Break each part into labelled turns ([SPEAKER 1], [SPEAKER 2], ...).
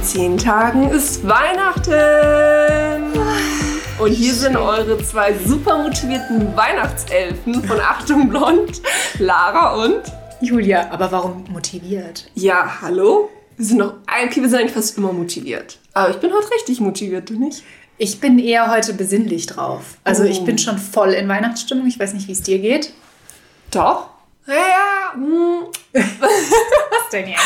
[SPEAKER 1] In zehn Tagen ist Weihnachten. Und hier sind eure zwei super motivierten Weihnachtselfen von Achtung Blond, Lara und
[SPEAKER 2] Julia. Aber warum motiviert?
[SPEAKER 1] Ja, hallo? Wir sind noch, okay, wir sind eigentlich fast immer motiviert. Aber ich bin heute richtig motiviert, du nicht?
[SPEAKER 2] Ich bin eher heute besinnlich drauf. Also ich
[SPEAKER 1] Oh.
[SPEAKER 2] bin schon voll in Weihnachtsstimmung. Ich weiß nicht, wie es dir geht.
[SPEAKER 1] Doch. Ja, ja. hm.
[SPEAKER 2] Was denn jetzt?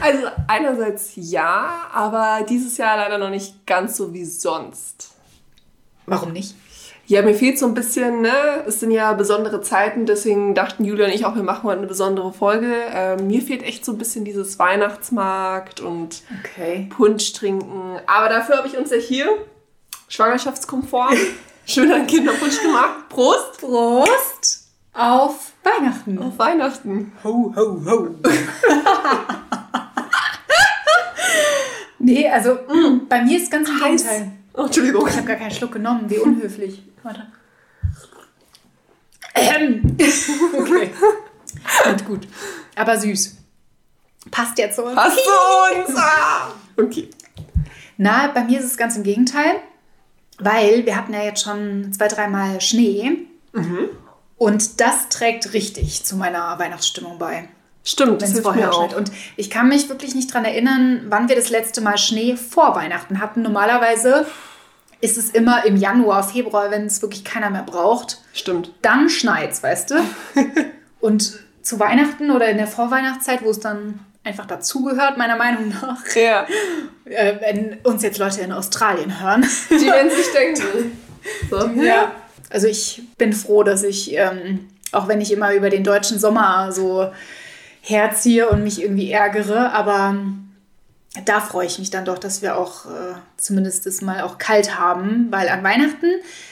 [SPEAKER 1] Also einerseits ja, aber dieses Jahr leider noch nicht ganz so wie sonst.
[SPEAKER 2] Warum nicht?
[SPEAKER 1] Ja, mir fehlt so ein bisschen, ne? Es sind ja besondere Zeiten, deswegen dachten Julia und ich auch, wir machen heute eine besondere Folge. Ähm, mir fehlt echt so ein bisschen dieses Weihnachtsmarkt und
[SPEAKER 2] Okay.
[SPEAKER 1] Punsch trinken. Aber dafür habe ich uns ja hier schwangerschaftskonform schön einen Kinderpunsch gemacht. Prost
[SPEAKER 2] Prost auf Weihnachten.
[SPEAKER 1] auf Weihnachten.
[SPEAKER 2] Ho, ho, ho. nee, also mm, bei mir ist ganz im
[SPEAKER 1] Heiß.
[SPEAKER 2] Gegenteil.
[SPEAKER 1] Oh, Entschuldigung.
[SPEAKER 2] Ich habe gar keinen Schluck genommen. Wie unhöflich. Warte. Ähm. Okay. Gut, gut. Aber süß. Passt jetzt so.
[SPEAKER 1] Hast du uns? Ah! Okay.
[SPEAKER 2] Na, bei mir ist es ganz im Gegenteil, weil wir hatten ja jetzt schon zwei, dreimal Schnee. Und das trägt richtig zu meiner Weihnachtsstimmung bei,
[SPEAKER 1] Stimmt, das
[SPEAKER 2] es vorher
[SPEAKER 1] auch.
[SPEAKER 2] schneit. Und ich kann mich wirklich nicht dran erinnern, wann wir das letzte Mal Schnee vor Weihnachten hatten. Normalerweise ist es immer im Januar, Februar, wenn es wirklich keiner mehr braucht.
[SPEAKER 1] Stimmt.
[SPEAKER 2] Dann schneit's, weißt du? Und zu Weihnachten oder in der Vorweihnachtszeit, wo es dann einfach dazugehört, meiner Meinung nach,
[SPEAKER 1] Ja,
[SPEAKER 2] äh, wenn uns jetzt Leute in Australien hören.
[SPEAKER 1] die werden sich denken. So.
[SPEAKER 2] Ja. Also ich bin froh, dass ich, ähm, auch wenn ich immer über den deutschen Sommer so herziehe und mich irgendwie ärgere, aber da freue ich mich dann doch, dass wir auch äh, zumindest das mal auch kalt haben, weil an Weihnachten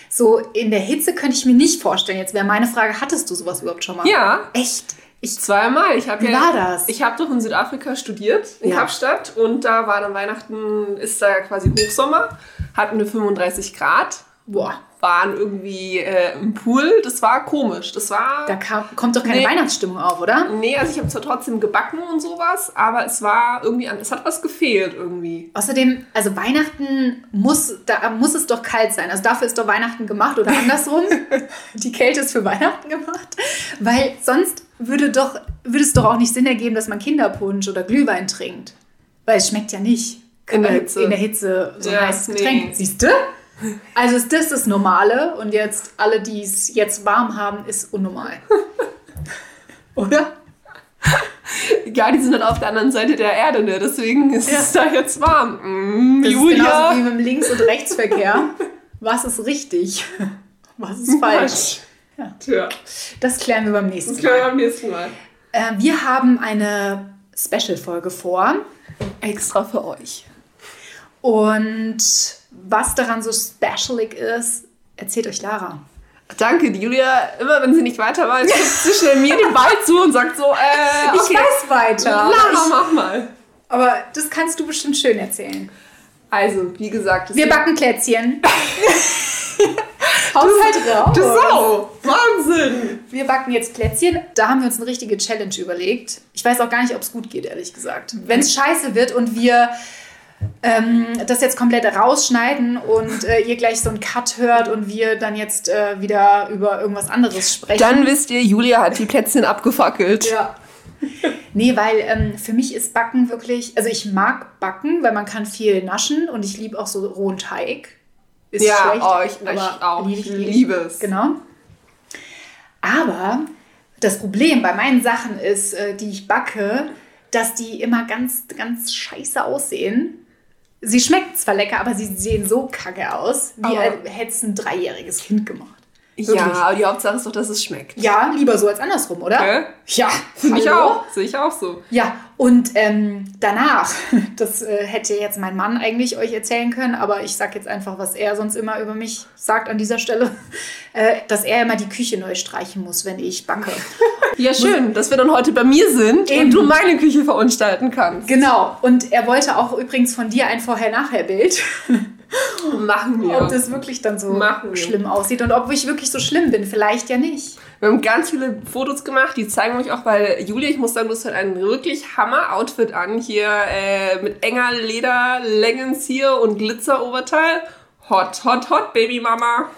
[SPEAKER 2] so in der Hitze könnte ich mir nicht vorstellen. Jetzt wäre meine Frage, hattest du sowas überhaupt schon mal?
[SPEAKER 1] Ja,
[SPEAKER 2] Echt? Ich,
[SPEAKER 1] zweimal. Ich habe
[SPEAKER 2] Wie
[SPEAKER 1] ja,
[SPEAKER 2] war das?
[SPEAKER 1] Ich habe doch in Südafrika studiert, in
[SPEAKER 2] Ja.
[SPEAKER 1] Kapstadt. Und da war dann Weihnachten, ist da ja quasi Hochsommer. Hatten wir 35 Grad.
[SPEAKER 2] boah,
[SPEAKER 1] Waren irgendwie äh, im Pool. Das war komisch. Das war...
[SPEAKER 2] da kam, kommt doch keine
[SPEAKER 1] Nee.
[SPEAKER 2] Weihnachtsstimmung auf, oder?
[SPEAKER 1] Nee, also ich habe zwar trotzdem gebacken und sowas, aber es war irgendwie, an- es hat was gefehlt irgendwie.
[SPEAKER 2] Außerdem, also Weihnachten muss, da muss es doch kalt sein. Also dafür ist doch Weihnachten gemacht oder andersrum. Die Kälte ist für Weihnachten gemacht. Weil sonst würde, doch, würde es doch auch nicht Sinn ergeben, dass man Kinderpunsch oder Glühwein trinkt. Weil es schmeckt ja nicht.
[SPEAKER 1] In der
[SPEAKER 2] äh,
[SPEAKER 1] Hitze.
[SPEAKER 2] In der Hitze so ein
[SPEAKER 1] Ja,
[SPEAKER 2] heißes
[SPEAKER 1] nee.
[SPEAKER 2] Getränk. Siehst du? Also ist das das Normale und jetzt alle, die es jetzt warm haben, ist unnormal. Oder?
[SPEAKER 1] Ja, die sind halt auf der anderen Seite der Erde, ne? Deswegen ist
[SPEAKER 2] Ja.
[SPEAKER 1] es da jetzt warm. Mm,
[SPEAKER 2] Das ist
[SPEAKER 1] Julia.
[SPEAKER 2] genauso wie mit dem Links- und Rechtsverkehr. Was ist richtig? Was ist falsch? Ja.
[SPEAKER 1] Tja,
[SPEAKER 2] Das klären wir beim nächsten
[SPEAKER 1] das können wir
[SPEAKER 2] Mal.
[SPEAKER 1] beim nächsten Mal.
[SPEAKER 2] Äh, wir haben eine Special-Folge vor.
[SPEAKER 1] Extra für euch.
[SPEAKER 2] Und was daran so specialig ist, erzählt euch Lara.
[SPEAKER 1] Danke, Julia, immer wenn sie nicht weiter weiß, gibt sie schnell mir den Ball zu und sagt so, äh, okay,
[SPEAKER 2] weiß weiter.
[SPEAKER 1] Lara, mach mal.
[SPEAKER 2] aber das kannst du bestimmt schön erzählen.
[SPEAKER 1] Also, wie gesagt, das
[SPEAKER 2] Wir backen Plätzchen. Haushalt raus.
[SPEAKER 1] Du Sau! Wahnsinn!
[SPEAKER 2] Wir backen jetzt Plätzchen. Da haben wir uns eine richtige Challenge überlegt. Ich weiß auch gar nicht, ob es gut geht, ehrlich gesagt. Wenn es scheiße wird und wir ähm, das jetzt komplett rausschneiden und äh, ihr gleich so einen Cut hört und wir dann jetzt äh, wieder über irgendwas anderes sprechen.
[SPEAKER 1] Dann wisst ihr, Julia hat die Plätzchen abgefackelt.
[SPEAKER 2] ja. Nee, weil ähm, für mich ist Backen wirklich, also ich mag Backen, weil man kann viel naschen und ich liebe auch so rohen Teig. Ist
[SPEAKER 1] Ja,
[SPEAKER 2] schlecht,
[SPEAKER 1] oh, ich, ich auch.
[SPEAKER 2] lieb
[SPEAKER 1] Ich liebe es.
[SPEAKER 2] Genau. Aber das Problem bei meinen Sachen ist, äh, die ich backe, dass die immer ganz, ganz scheiße aussehen. Sie schmecken zwar lecker, aber sie sehen so kacke aus, wie
[SPEAKER 1] Aber-
[SPEAKER 2] als hätte es ein dreijähriges Kind gemacht.
[SPEAKER 1] Ja,
[SPEAKER 2] Wirklich.
[SPEAKER 1] aber die Hauptsache ist doch, dass es schmeckt.
[SPEAKER 2] Ja, lieber so als andersrum, oder?
[SPEAKER 1] Gell?
[SPEAKER 2] Ja,
[SPEAKER 1] Finde ich auch. Sehe ich auch so.
[SPEAKER 2] Ja, und ähm, danach, das äh, hätte jetzt mein Mann eigentlich euch erzählen können, aber ich sag jetzt einfach, was er sonst immer über mich sagt an dieser Stelle, äh, dass er immer die Küche neu streichen muss, wenn ich backe.
[SPEAKER 1] Ja, schön, dass wir dann heute bei mir sind
[SPEAKER 2] Eben.
[SPEAKER 1] und du meine Küche verunstalten kannst.
[SPEAKER 2] genau, und er wollte auch übrigens von dir ein Vorher-Nachher-Bild.
[SPEAKER 1] Machen wir.
[SPEAKER 2] ob das wirklich dann so schlimm aussieht und ob ich wirklich so schlimm bin. Vielleicht ja nicht.
[SPEAKER 1] Wir haben ganz viele Fotos gemacht, die zeigen euch auch, weil Julia, ich muss sagen, du hast halt ein wirklich Hammer-Outfit an. Hier äh, mit enger Leder, Leggings hier und Glitzer-Oberteil. Hot, hot, hot, Babymama.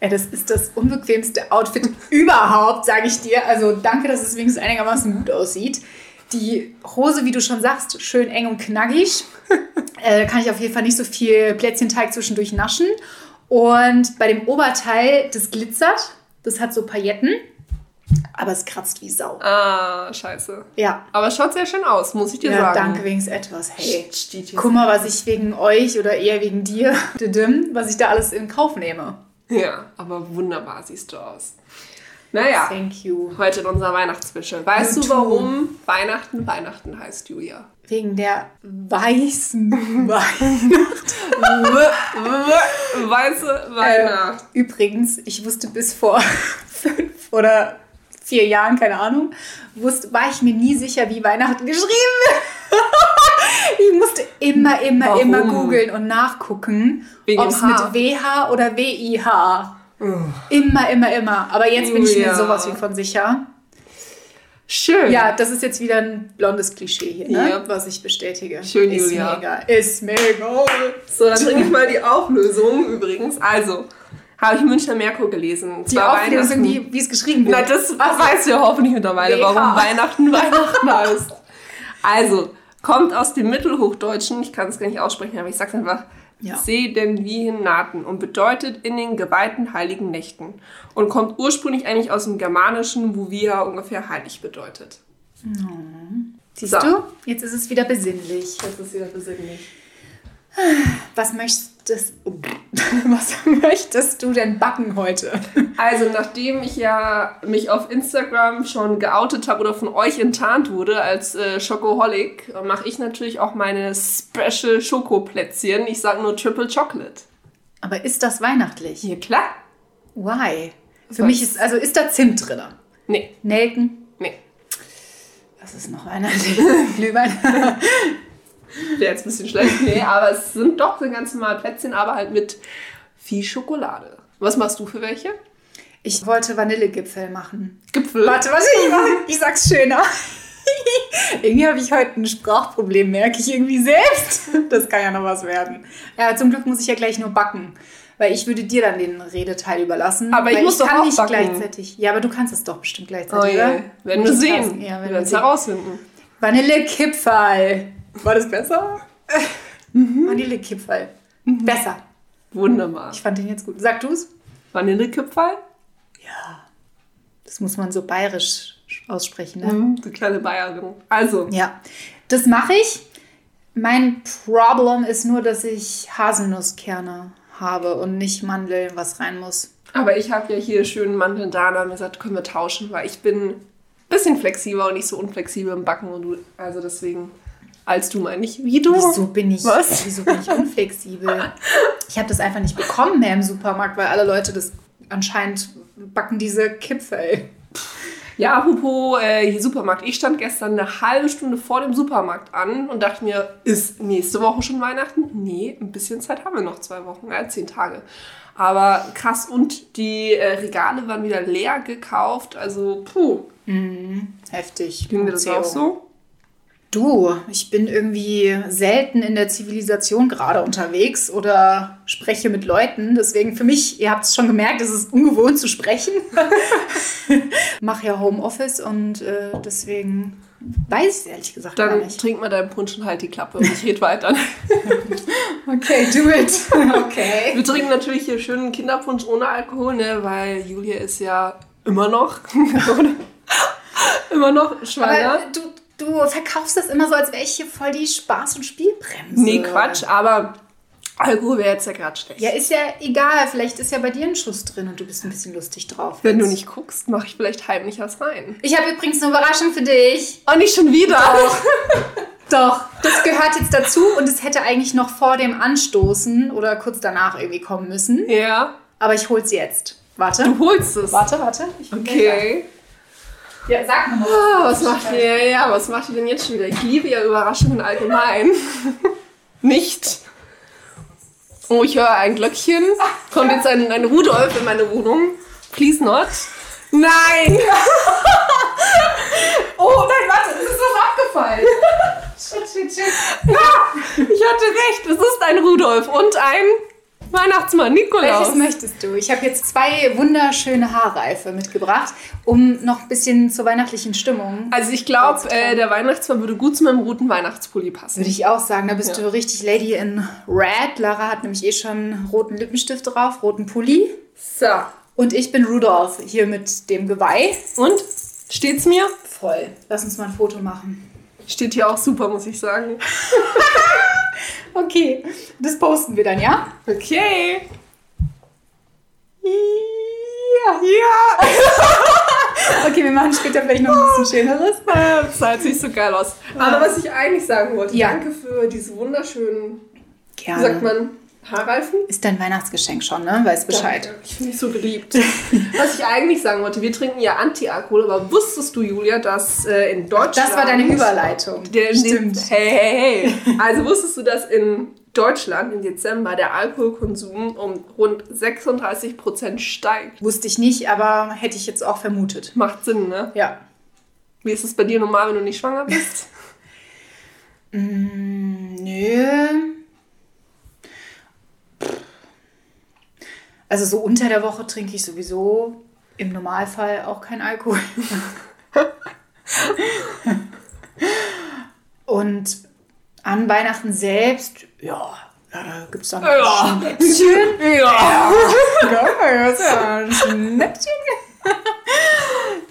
[SPEAKER 2] Ey, das ist das unbequemste Outfit überhaupt, sage ich dir. Also danke, dass es wenigstens einigermaßen gut aussieht. Die Hose, wie du schon sagst, schön eng und knackig. äh, da kann ich auf jeden Fall nicht so viel Plätzchenteig zwischendurch naschen. Und bei dem Oberteil, das glitzert. Das hat so Pailletten. Aber es kratzt wie Sau.
[SPEAKER 1] Ah, scheiße.
[SPEAKER 2] Ja.
[SPEAKER 1] Aber es schaut sehr schön aus, muss ich dir
[SPEAKER 2] Ja,
[SPEAKER 1] sagen.
[SPEAKER 2] danke wenigstens etwas. Hey, guck mal, was ich wegen euch oder eher wegen dir, was ich da alles in Kauf nehme.
[SPEAKER 1] Ja, aber wunderbar siehst du aus. Naja,
[SPEAKER 2] Thank you.
[SPEAKER 1] heute in unserer Weihnachtsspecial. Weißt du, warum Weihnachten Weihnachten heißt, Julia?
[SPEAKER 2] Wegen der weißen Weihnacht.
[SPEAKER 1] Weiße Weihnacht.
[SPEAKER 2] Äh, übrigens, ich wusste bis vor fünf oder vier Jahren, keine Ahnung, wusste, war ich mir nie sicher, wie Weihnachten geschrieben wird. ich musste immer, immer,
[SPEAKER 1] Warum?
[SPEAKER 2] immer googeln und nachgucken, ob es mit. WH oder WIH. Immer, immer, immer. Aber jetzt bin ich mir
[SPEAKER 1] Ja.
[SPEAKER 2] sowas wie von sicher.
[SPEAKER 1] Schön.
[SPEAKER 2] Ja, das ist jetzt wieder ein blondes Klischee hier, ne?
[SPEAKER 1] Ja.
[SPEAKER 2] was ich bestätige.
[SPEAKER 1] Schön,
[SPEAKER 2] ist
[SPEAKER 1] Julia.
[SPEAKER 2] Mir egal. Ist mir egal.
[SPEAKER 1] So, dann bringe ich mal die Auflösung übrigens. Also, habe ich Münchner Merkur gelesen.
[SPEAKER 2] Die
[SPEAKER 1] Zwar
[SPEAKER 2] Auflösung,
[SPEAKER 1] Weihnachten-
[SPEAKER 2] wie es geschrieben wird.
[SPEAKER 1] Na, das
[SPEAKER 2] Ach so.
[SPEAKER 1] weißt du ja hoffentlich mittlerweile, warum Weihnachten Weihnachten heißt. Also, kommt aus dem Mittelhochdeutschen, ich kann es gar nicht aussprechen, aber ich sag's einfach,
[SPEAKER 2] Ja.
[SPEAKER 1] Naten und bedeutet in den geweihten heiligen Nächten und kommt ursprünglich eigentlich aus dem Germanischen, wo wir ungefähr heilig bedeutet.
[SPEAKER 2] Siehst
[SPEAKER 1] So.
[SPEAKER 2] du? Jetzt ist es wieder besinnlich.
[SPEAKER 1] Das ist wieder besinnlich.
[SPEAKER 2] Was möchtest, was möchtest du denn backen heute?
[SPEAKER 1] Also, nachdem ich ja mich auf Instagram schon geoutet habe oder von euch enttarnt wurde als äh, Schokoholic, mache ich natürlich auch meine Special Schokoplätzchen. Ich sage nur Triple Chocolate.
[SPEAKER 2] Aber ist das weihnachtlich?
[SPEAKER 1] Ja, klar.
[SPEAKER 2] Why? Für
[SPEAKER 1] Was?
[SPEAKER 2] mich ist, also ist da Zimt drin?
[SPEAKER 1] Nee,
[SPEAKER 2] Nelken?
[SPEAKER 1] nee.
[SPEAKER 2] Was ist noch weihnachtlich? Glühwein?
[SPEAKER 1] Wäre jetzt ein bisschen schlecht. Nee, aber es sind doch so ganz normale Plätzchen, aber halt mit viel Schokolade. Was machst du für welche?
[SPEAKER 2] Ich wollte Vanillegipfel machen.
[SPEAKER 1] Gipfel.
[SPEAKER 2] Warte, was ich mache? Ich sag's schöner. irgendwie habe ich heute ein Sprachproblem, merke ich irgendwie selbst. Das kann ja noch was werden. Ja, zum Glück muss ich ja gleich nur backen. Weil ich würde dir dann den Redeteil überlassen.
[SPEAKER 1] Aber ich muss doch
[SPEAKER 2] kann
[SPEAKER 1] auch
[SPEAKER 2] nicht
[SPEAKER 1] backen.
[SPEAKER 2] gleichzeitig. Ja, aber du kannst es doch bestimmt
[SPEAKER 1] Oh
[SPEAKER 2] gleichzeitig,
[SPEAKER 1] je.
[SPEAKER 2] oder?
[SPEAKER 1] Werden wir sehen.
[SPEAKER 2] Ja,
[SPEAKER 1] wir
[SPEAKER 2] werden
[SPEAKER 1] werden es herausfinden.
[SPEAKER 2] Vanillekipferl. War das besser?
[SPEAKER 1] Mhm.
[SPEAKER 2] Vanillekipferl. Besser.
[SPEAKER 1] Wunderbar.
[SPEAKER 2] Ich fand den jetzt gut. Sag du's?
[SPEAKER 1] Vanillekipferl?
[SPEAKER 2] Das muss man so bayerisch aussprechen, ne?
[SPEAKER 1] Mhm, die kleine Bayerin. Also,
[SPEAKER 2] Ja, das mache ich. Mein Problem ist nur, dass ich Haselnusskerne habe und nicht Mandeln, was rein muss.
[SPEAKER 1] aber ich habe ja hier schön Mandeln da und haben gesagt, können wir tauschen, weil ich bin ein bisschen flexibler und nicht so unflexibel im Backen und du, also deswegen, als du meine ich, wie du.
[SPEAKER 2] Wieso bin ich,
[SPEAKER 1] Was?
[SPEAKER 2] Wieso bin ich unflexibel? Ich habe das einfach nicht bekommen mehr im Supermarkt, weil alle Leute das anscheinend backen diese Kipferl.
[SPEAKER 1] Ja, apropos äh, Supermarkt. Ich stand gestern eine halbe Stunde vor dem Supermarkt an und dachte mir, ist nächste Woche schon Weihnachten? Nee, ein bisschen Zeit haben wir noch, zwei Wochen, äh, zehn Tage. Aber krass, und die äh, Regale waren wieder leer gekauft, also puh.
[SPEAKER 2] Heftig.
[SPEAKER 1] Ging dir das auch so?
[SPEAKER 2] Du, ich bin irgendwie selten in der Zivilisation gerade unterwegs oder spreche mit Leuten. Deswegen für mich, ihr habt es schon gemerkt, es ist ungewohnt zu sprechen. Mache ja Homeoffice und äh, deswegen weiß ich es ehrlich gesagt gar
[SPEAKER 1] Dann
[SPEAKER 2] nicht.
[SPEAKER 1] trink mal deinen Punsch und halt die Klappe und ich rede weiter.
[SPEAKER 2] Okay, do it. Okay.
[SPEAKER 1] Wir trinken natürlich hier schönen Kinderpunsch ohne Alkohol, ne, weil Julia ist ja immer noch, immer noch schwanger.
[SPEAKER 2] Aber du, du verkaufst das immer so, als wäre ich hier voll die Spaß- und Spielbremse.
[SPEAKER 1] Nee, Quatsch, aber Alkohol wäre jetzt ja gerade schlecht.
[SPEAKER 2] Ja, ist ja egal. Vielleicht ist ja bei dir ein Schuss drin und du bist ein bisschen lustig drauf.
[SPEAKER 1] Wenn du
[SPEAKER 2] jetzt.
[SPEAKER 1] nicht guckst, mache ich vielleicht heimlich was rein.
[SPEAKER 2] Ich habe übrigens eine Überraschung für dich.
[SPEAKER 1] Oh, nicht schon wieder.
[SPEAKER 2] Doch, das gehört jetzt dazu und es hätte eigentlich noch vor dem Anstoßen oder kurz danach irgendwie kommen müssen.
[SPEAKER 1] Ja,
[SPEAKER 2] Aber ich hol's jetzt. Warte.
[SPEAKER 1] du holst es.
[SPEAKER 2] Warte, warte.
[SPEAKER 1] Okay.
[SPEAKER 2] Ja, sag mal.
[SPEAKER 1] Ah, was macht ihr? Ja, was macht ihr denn jetzt schon wieder? Ich liebe ja Überraschungen allgemein. Nicht. Oh, ich höre ein Glöckchen. Kommt jetzt ein, ein Rudolf in meine Wohnung. Please not. Nein!
[SPEAKER 2] Oh nein, warte, es ist was abgefallen. shit, shit, shit.
[SPEAKER 1] Ja, ich hatte recht. Es ist ein Rudolf und ein Weihnachtsmann, Nikolaus.
[SPEAKER 2] Welches möchtest du? Ich habe jetzt zwei wunderschöne Haarreife mitgebracht, um noch ein bisschen zur weihnachtlichen Stimmung.
[SPEAKER 1] Also ich glaube, äh, der Weihnachtsmann würde gut zu meinem roten Weihnachtspulli passen.
[SPEAKER 2] Würde ich auch sagen, da bist
[SPEAKER 1] Ja.
[SPEAKER 2] du richtig Lady in Red. Lara hat nämlich eh schon roten Lippenstift drauf, roten Pulli.
[SPEAKER 1] So.
[SPEAKER 2] Und ich bin Rudolph, hier mit dem Geweih.
[SPEAKER 1] Und? Steht's mir?
[SPEAKER 2] Voll. Lass uns mal ein Foto machen.
[SPEAKER 1] Steht hier auch super, muss ich sagen.
[SPEAKER 2] Okay, das posten wir dann, ja?
[SPEAKER 1] Okay.
[SPEAKER 2] Ja. Ja. okay, wir machen später vielleicht noch ein bisschen Schöneres.
[SPEAKER 1] Äh, Das sah jetzt nicht so geil aus. Aber was ich eigentlich sagen wollte,
[SPEAKER 2] Ja.
[SPEAKER 1] danke für diese wunderschönen,
[SPEAKER 2] Gerne.
[SPEAKER 1] sagt man, Haarreifen.
[SPEAKER 2] Ist dein Weihnachtsgeschenk schon, ne? Weiß Bescheid.
[SPEAKER 1] Danke. Ich finde dich so geliebt. Was ich eigentlich sagen wollte, wir trinken ja Anti-Alkohol, aber wusstest du, Julia, dass äh, in Deutschland...
[SPEAKER 2] Das war deine Überleitung.
[SPEAKER 1] Der,
[SPEAKER 2] Stimmt.
[SPEAKER 1] Hey, hey, hey. Also wusstest du, dass in Deutschland im Dezember der Alkoholkonsum um rund 36% steigt?
[SPEAKER 2] Wusste ich nicht, aber hätte ich jetzt auch vermutet.
[SPEAKER 1] Macht Sinn, ne?
[SPEAKER 2] Ja.
[SPEAKER 1] Wie ist es bei dir normal, wenn du nicht schwanger bist?
[SPEAKER 2] Nö. Also so unter der Woche trinke ich sowieso im Normalfall auch kein Alkohol. Und an Weihnachten selbst, ja, da gibt es dann
[SPEAKER 1] Ja.
[SPEAKER 2] Schnäppchen.
[SPEAKER 1] ja.
[SPEAKER 2] Ja, Schnäppchen.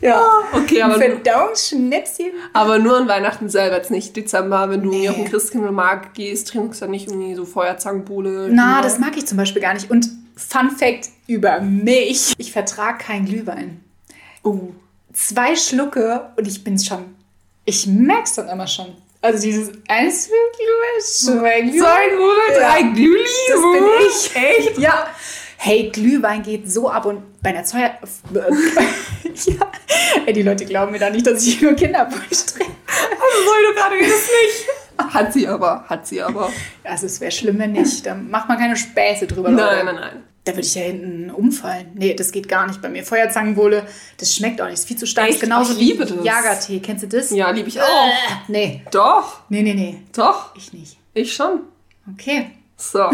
[SPEAKER 2] Ja,
[SPEAKER 1] Okay, aber,
[SPEAKER 2] Verdauungsschnäppchen.
[SPEAKER 1] aber nur an Weihnachten selber, jetzt nicht Dezember. Wenn du
[SPEAKER 2] Nee.
[SPEAKER 1] auf den Christkindlmarkt gehst, trinkst du dann nicht irgendwie so Feuerzangenbowle.
[SPEAKER 2] Na, das mag ich zum Beispiel gar nicht. Und Fun Fact über mich: Ich vertrage keinen Glühwein.
[SPEAKER 1] Oh.
[SPEAKER 2] Zwei Schlucke und ich bin's schon. Ich merk's dann immer schon. Also dieses eins Glühwein, zwei Glühwein.
[SPEAKER 1] Glühwein, drei Glühli.
[SPEAKER 2] Das bin ich. Echt? Ja. Hey, Glühwein geht so ab und bei einer Zeuer. ja. Ey, die Leute glauben mir da nicht, dass ich nur Kinderpunsch trinke.
[SPEAKER 1] Also du gerade jetzt nicht. Hat sie aber, hat sie aber.
[SPEAKER 2] Also es wäre schlimm, wenn nicht. Da macht man keine Späße drüber. Leute.
[SPEAKER 1] Nein, nein, nein.
[SPEAKER 2] Da würde ich ja hinten umfallen. Nee, das geht gar nicht bei mir. Feuerzangenbowle, das schmeckt auch nicht. Ist viel zu stark.
[SPEAKER 1] Echt?
[SPEAKER 2] Genauso
[SPEAKER 1] Ich liebe
[SPEAKER 2] wie
[SPEAKER 1] das.
[SPEAKER 2] Jagertee. Kennst du das?
[SPEAKER 1] Ja, liebe ich
[SPEAKER 2] Äh,
[SPEAKER 1] auch.
[SPEAKER 2] nee.
[SPEAKER 1] Doch,
[SPEAKER 2] Nee, nee, nee.
[SPEAKER 1] doch.
[SPEAKER 2] Ich nicht.
[SPEAKER 1] Ich schon.
[SPEAKER 2] Okay.
[SPEAKER 1] So.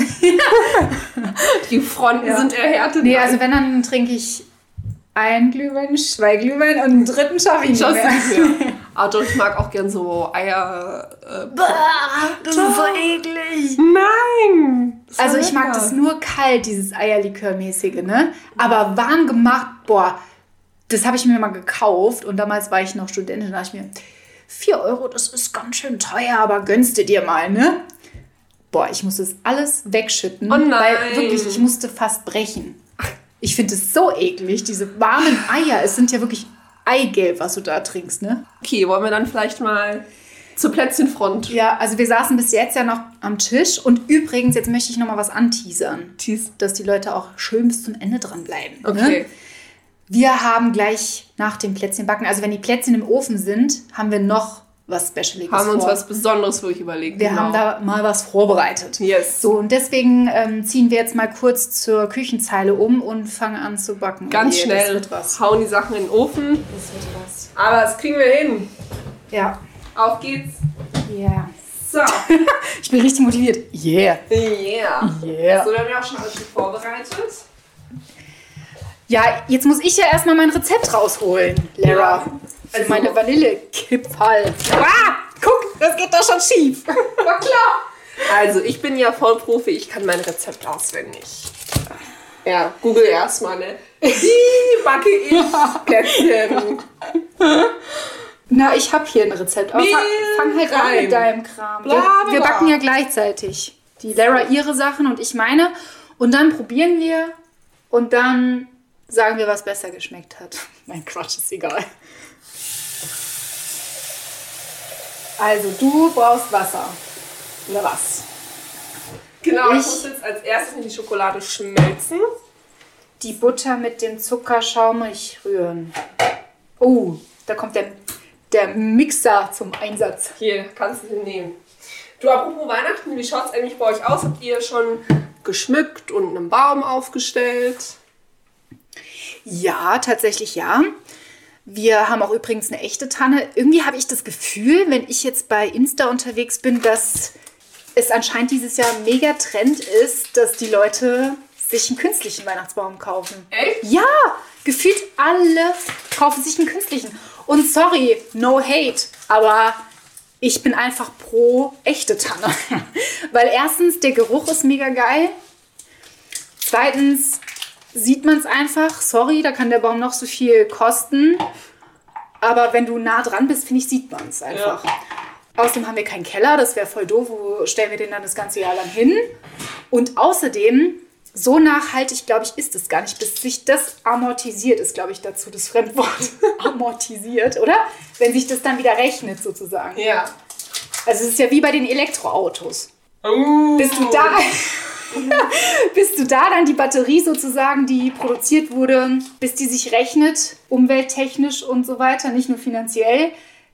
[SPEAKER 1] Die Fronten
[SPEAKER 2] Ja.
[SPEAKER 1] sind erhärtet.
[SPEAKER 2] Nee, also wenn, dann trinke ich ein Glühwein, zwei Glühwein und einen dritten schaffe ich nicht mehr.
[SPEAKER 1] Aber doch, ich mag auch gern so Eier. Äh,
[SPEAKER 2] Das ist so eklig.
[SPEAKER 1] nein!
[SPEAKER 2] Also ich mag das nur kalt, dieses Eierlikör-mäßige, ne? Aber warm gemacht, boah, das habe ich mir mal gekauft und damals war ich noch Studentin, da dachte ich mir, 4 Euro, das ist ganz schön teuer, aber gönnst du dir mal, ne? Boah, ich musste das alles wegschütten,
[SPEAKER 1] Oh nein.
[SPEAKER 2] weil wirklich, ich musste fast brechen. Ich finde es so eklig, diese warmen Eier, es sind ja wirklich Eigelb, was du da trinkst, ne?
[SPEAKER 1] Okay, wollen wir dann vielleicht mal zur Plätzchenfront
[SPEAKER 2] Ja, also wir saßen bis jetzt ja noch am Tisch und übrigens, jetzt möchte ich noch mal was anteasern.
[SPEAKER 1] teasen?
[SPEAKER 2] dass die Leute auch schön bis zum Ende dranbleiben.
[SPEAKER 1] Okay.
[SPEAKER 2] Ne? Wir haben gleich nach dem Plätzchenbacken, also wenn die Plätzchen im Ofen sind, haben wir noch was Specialiges
[SPEAKER 1] Haben wir uns
[SPEAKER 2] vor.
[SPEAKER 1] was Besonderes wirklich überlegt.
[SPEAKER 2] wir
[SPEAKER 1] genau.
[SPEAKER 2] haben da mal was vorbereitet.
[SPEAKER 1] Yes.
[SPEAKER 2] So, und deswegen ähm, ziehen wir jetzt mal kurz zur Küchenzeile um und fangen an zu backen.
[SPEAKER 1] Ganz
[SPEAKER 2] je,
[SPEAKER 1] schnell
[SPEAKER 2] Das wird was.
[SPEAKER 1] hauen die Sachen in den Ofen.
[SPEAKER 2] Das wird was.
[SPEAKER 1] Aber das kriegen wir hin.
[SPEAKER 2] Ja.
[SPEAKER 1] Auf geht's.
[SPEAKER 2] Yeah.
[SPEAKER 1] So.
[SPEAKER 2] Ich bin richtig motiviert. Yeah.
[SPEAKER 1] Yeah.
[SPEAKER 2] Yeah.
[SPEAKER 1] So, wir haben ja auch schon alles vorbereitet.
[SPEAKER 2] Ja, jetzt muss ich ja erstmal mein Rezept rausholen, Lara.
[SPEAKER 1] Ja. Also-
[SPEAKER 2] meine Vanillekipferl. Ah, guck, das geht doch schon schief.
[SPEAKER 1] War klar. Also, ich bin ja Vollprofi, ich kann mein Rezept auswendig. Ja, google erstmal, ne? Wie backe ich Plätzchen?
[SPEAKER 2] Na, ich habe hier ein Rezept. Aber fang, fang halt an mit deinem Kram.
[SPEAKER 1] Bla,
[SPEAKER 2] wir,
[SPEAKER 1] bla,
[SPEAKER 2] wir backen ja gleichzeitig. Die Lara ihre Sachen und ich meine. Und dann probieren wir und dann sagen wir, was besser geschmeckt hat. Mein Quatsch, ist egal. Also, du brauchst Wasser. Oder was?
[SPEAKER 1] Genau, ich
[SPEAKER 2] Ich-
[SPEAKER 1] muss jetzt als erstes in die Schokolade schmelzen.
[SPEAKER 2] Die Butter mit dem Zucker schaumig rühren. Oh, da kommt der, der Mixer zum Einsatz.
[SPEAKER 1] Hier, kannst du den nehmen. Du, apropos Weihnachten, wie schaut es eigentlich bei euch aus? Habt ihr schon geschmückt und einen Baum aufgestellt?
[SPEAKER 2] Ja, tatsächlich ja. Wir haben auch übrigens eine echte Tanne. Irgendwie habe ich das Gefühl, wenn ich jetzt bei Insta unterwegs bin, dass es anscheinend dieses Jahr mega Trend ist, dass die Leute sich einen künstlichen Weihnachtsbaum kaufen.
[SPEAKER 1] Echt?
[SPEAKER 2] Ja, gefühlt alle kaufen sich einen künstlichen. Und sorry, no hate, aber ich bin einfach pro echte Tanne. Weil erstens, der Geruch ist mega geil. Zweitens sieht man es einfach. Sorry, da kann der Baum noch so viel kosten. Aber wenn du nah dran bist, finde ich, sieht man es einfach.
[SPEAKER 1] Ja.
[SPEAKER 2] Außerdem haben wir keinen Keller, das wäre voll doof. Wo stellen wir den dann das ganze Jahr lang hin? Und außerdem, so nachhaltig, glaube ich, ist es gar nicht. Bis sich das amortisiert, ist, glaube ich, dazu das Fremdwort. amortisiert, oder? Wenn sich das dann wieder rechnet, sozusagen.
[SPEAKER 1] Ja.
[SPEAKER 2] Also es ist ja wie bei den Elektroautos.
[SPEAKER 1] Uh.
[SPEAKER 2] Bist du da? bis du da dann die Batterie sozusagen, die produziert wurde, bis die sich rechnet, umwelttechnisch und so weiter, nicht nur finanziell,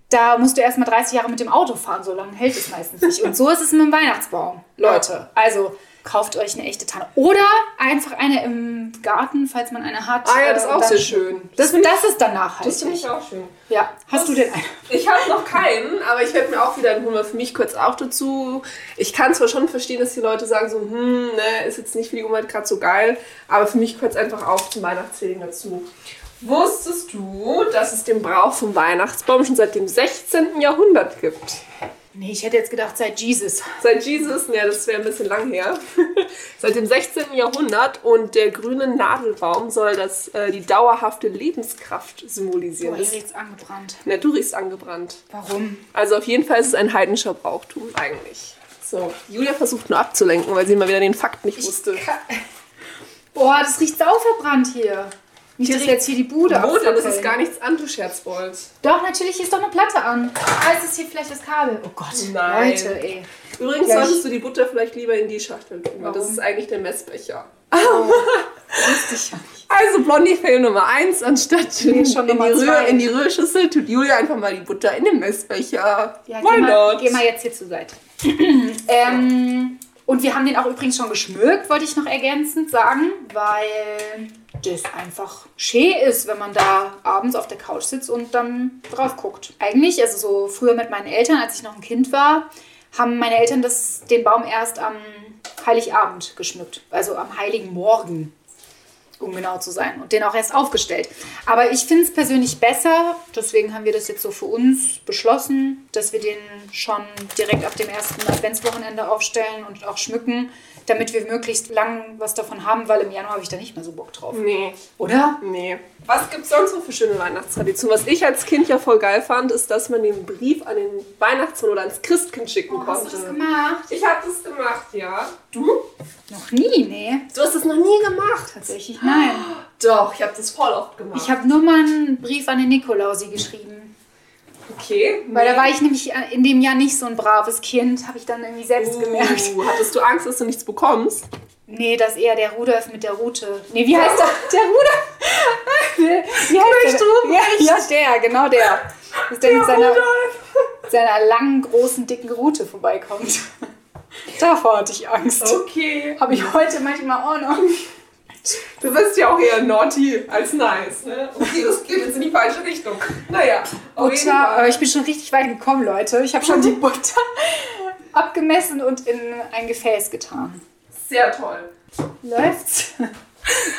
[SPEAKER 2] da musst du erstmal 30 Jahre mit dem Auto fahren, so lange hält es meistens nicht. Und so ist es mit dem Weihnachtsbaum, Leute. Also kauft euch eine echte Tanne. Oder einfach eine im Garten, falls man eine hat.
[SPEAKER 1] Ah ja, das ist auch sehr schön.
[SPEAKER 2] Das,
[SPEAKER 1] find
[SPEAKER 2] das ist dann nachhaltig.
[SPEAKER 1] das finde ich auch schön.
[SPEAKER 2] Ja, hast du denn eine?
[SPEAKER 1] Ich habe noch keinen, aber ich werde mir auch wieder einen holen, für mich kurz auch dazu. Ich kann zwar schon verstehen, dass die Leute sagen so, hm, ne, ist jetzt nicht für die Umwelt gerade so geil, aber für mich es einfach auch zum Weihnachtsfeeling dazu. Wusstest du, dass es den Brauch vom Weihnachtsbaum schon seit dem 16. Jahrhundert gibt?
[SPEAKER 2] Nee, ich hätte jetzt gedacht, seit Jesus.
[SPEAKER 1] Seit Jesus, ja, das wäre ein bisschen lang her. Seit dem 16. Jahrhundert und der grüne Nadelbaum soll das, äh, die dauerhafte Lebenskraft symbolisieren.
[SPEAKER 2] Boah, hier riecht's angebrannt.
[SPEAKER 1] na, du riechst angebrannt.
[SPEAKER 2] Warum?
[SPEAKER 1] Also auf jeden Fall ist es ein heidnischer Brauchtum eigentlich. So, Julia versucht nur abzulenken, weil sie mal wieder den Fakt nicht wusste.
[SPEAKER 2] Boah, das riecht sauverbrannt hier. Nicht, dass wir jetzt hier die Bude
[SPEAKER 1] Wo denn? Das ist gar nichts an, du Scherzbold.
[SPEAKER 2] Doch, natürlich ist doch eine Platte an. Ah, ist das hier vielleicht das Kabel? Oh Gott,
[SPEAKER 1] Nein.
[SPEAKER 2] Leute, ey.
[SPEAKER 1] Übrigens
[SPEAKER 2] Gleich.
[SPEAKER 1] solltest du die Butter vielleicht lieber in die Schachtel tun, weil das ist eigentlich der Messbecher.
[SPEAKER 2] Nicht.
[SPEAKER 1] Also Blondie-Fail Nummer 1, anstatt in,
[SPEAKER 2] schon
[SPEAKER 1] in, die Rühr, in die Rührschüssel tut Julia einfach mal die Butter in den Messbecher.
[SPEAKER 2] Ja,
[SPEAKER 1] Why
[SPEAKER 2] geh mal,
[SPEAKER 1] not?
[SPEAKER 2] geh mal jetzt hier zur Seite. ähm, und wir haben den auch übrigens schon geschmückt, wollte ich noch ergänzend sagen, weil das einfach schön ist, wenn man da abends auf der Couch sitzt und dann drauf guckt. Eigentlich, also so früher mit meinen Eltern, als ich noch ein Kind war, haben meine Eltern das, den Baum erst am Heiligabend geschmückt, also am Heiligen Morgen um genau zu sein, und den auch erst aufgestellt. Aber ich finde es persönlich besser, deswegen haben wir das jetzt so für uns beschlossen, dass wir den schon direkt ab dem ersten Adventswochenende aufstellen und auch schmücken, damit wir möglichst lang was davon haben, weil im Januar habe ich da nicht mehr so Bock drauf.
[SPEAKER 1] Nee,
[SPEAKER 2] Oder?
[SPEAKER 1] nee. Was gibt's sonst noch für schöne Weihnachtstraditionen? Was ich als Kind ja voll geil fand, ist, dass man den Brief an den Weihnachtsmann oder ans Christkind schicken konnte.
[SPEAKER 2] Hast du das gemacht?
[SPEAKER 1] Ich habe das gemacht, ja. Du?
[SPEAKER 2] Noch nie, nee.
[SPEAKER 1] Du hast das noch nie gemacht.
[SPEAKER 2] Tatsächlich nein.
[SPEAKER 1] Doch, ich habe das voll oft gemacht.
[SPEAKER 2] Ich habe nur mal einen Brief an den Nikolausi geschrieben.
[SPEAKER 1] Okay.
[SPEAKER 2] Weil da war ich nämlich in dem Jahr nicht so ein braves Kind, habe ich dann irgendwie selbst gemerkt.
[SPEAKER 1] Uh, hattest du Angst, dass du nichts bekommst?
[SPEAKER 2] Nee, das ist eher der Rudolf mit der Rute. Nee, wie heißt der? Der Rudolf. wie heißt der? Ja, ja, der, genau der. Dass der, mit seiner, seiner langen, großen, dicken Rute vorbeikommt. Davor hatte ich Angst.
[SPEAKER 1] Okay.
[SPEAKER 2] Habe ich heute manchmal auch noch.
[SPEAKER 1] Du bist ja auch eher naughty als nice, ne? Okay, das geht jetzt in die falsche Richtung. Naja, auf
[SPEAKER 2] Butter,
[SPEAKER 1] Fall.
[SPEAKER 2] ich bin schon richtig weit gekommen, Leute. Ich habe schon die Butter abgemessen und in ein Gefäß getan.
[SPEAKER 1] Sehr toll.
[SPEAKER 2] Läuft's?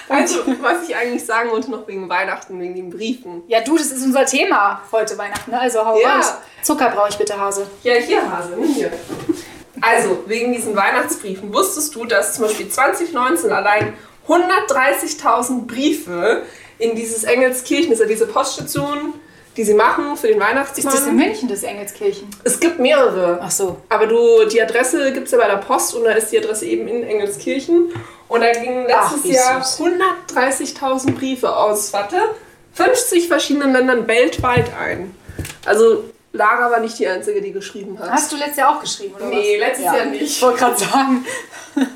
[SPEAKER 1] Also, was ich eigentlich sagen wollte, noch wegen Weihnachten, wegen den Briefen.
[SPEAKER 2] Ja, du, das ist unser Thema heute Weihnachten, ne? also hau
[SPEAKER 1] Ja.
[SPEAKER 2] raus. Zucker brauche ich bitte, Hase.
[SPEAKER 1] Ja, hier, Hase, nimm hier. Also, wegen diesen Weihnachtsbriefen. Wusstest du, dass zum Beispiel 2019 allein 130.000 Briefe in dieses Engelskirchen, das ist ja diese Poststation, die sie machen für den
[SPEAKER 2] Ist
[SPEAKER 1] Weihnachtsmann.
[SPEAKER 2] das in München, das Engelskirchen?
[SPEAKER 1] es gibt mehrere.
[SPEAKER 2] Ach so.
[SPEAKER 1] Aber du, die Adresse gibt es ja bei der Post und da ist die Adresse eben in Engelskirchen. Und da gingen letztes Jahr
[SPEAKER 2] süß.
[SPEAKER 1] 130.000 Briefe aus, warte, 50 verschiedenen Ländern weltweit ein. Also Lara war nicht die Einzige, die geschrieben hat.
[SPEAKER 2] Hast du letztes Jahr auch geschrieben, oder
[SPEAKER 1] Nee,
[SPEAKER 2] was?
[SPEAKER 1] letztes Jahr nicht.
[SPEAKER 2] Ich wollte gerade sagen.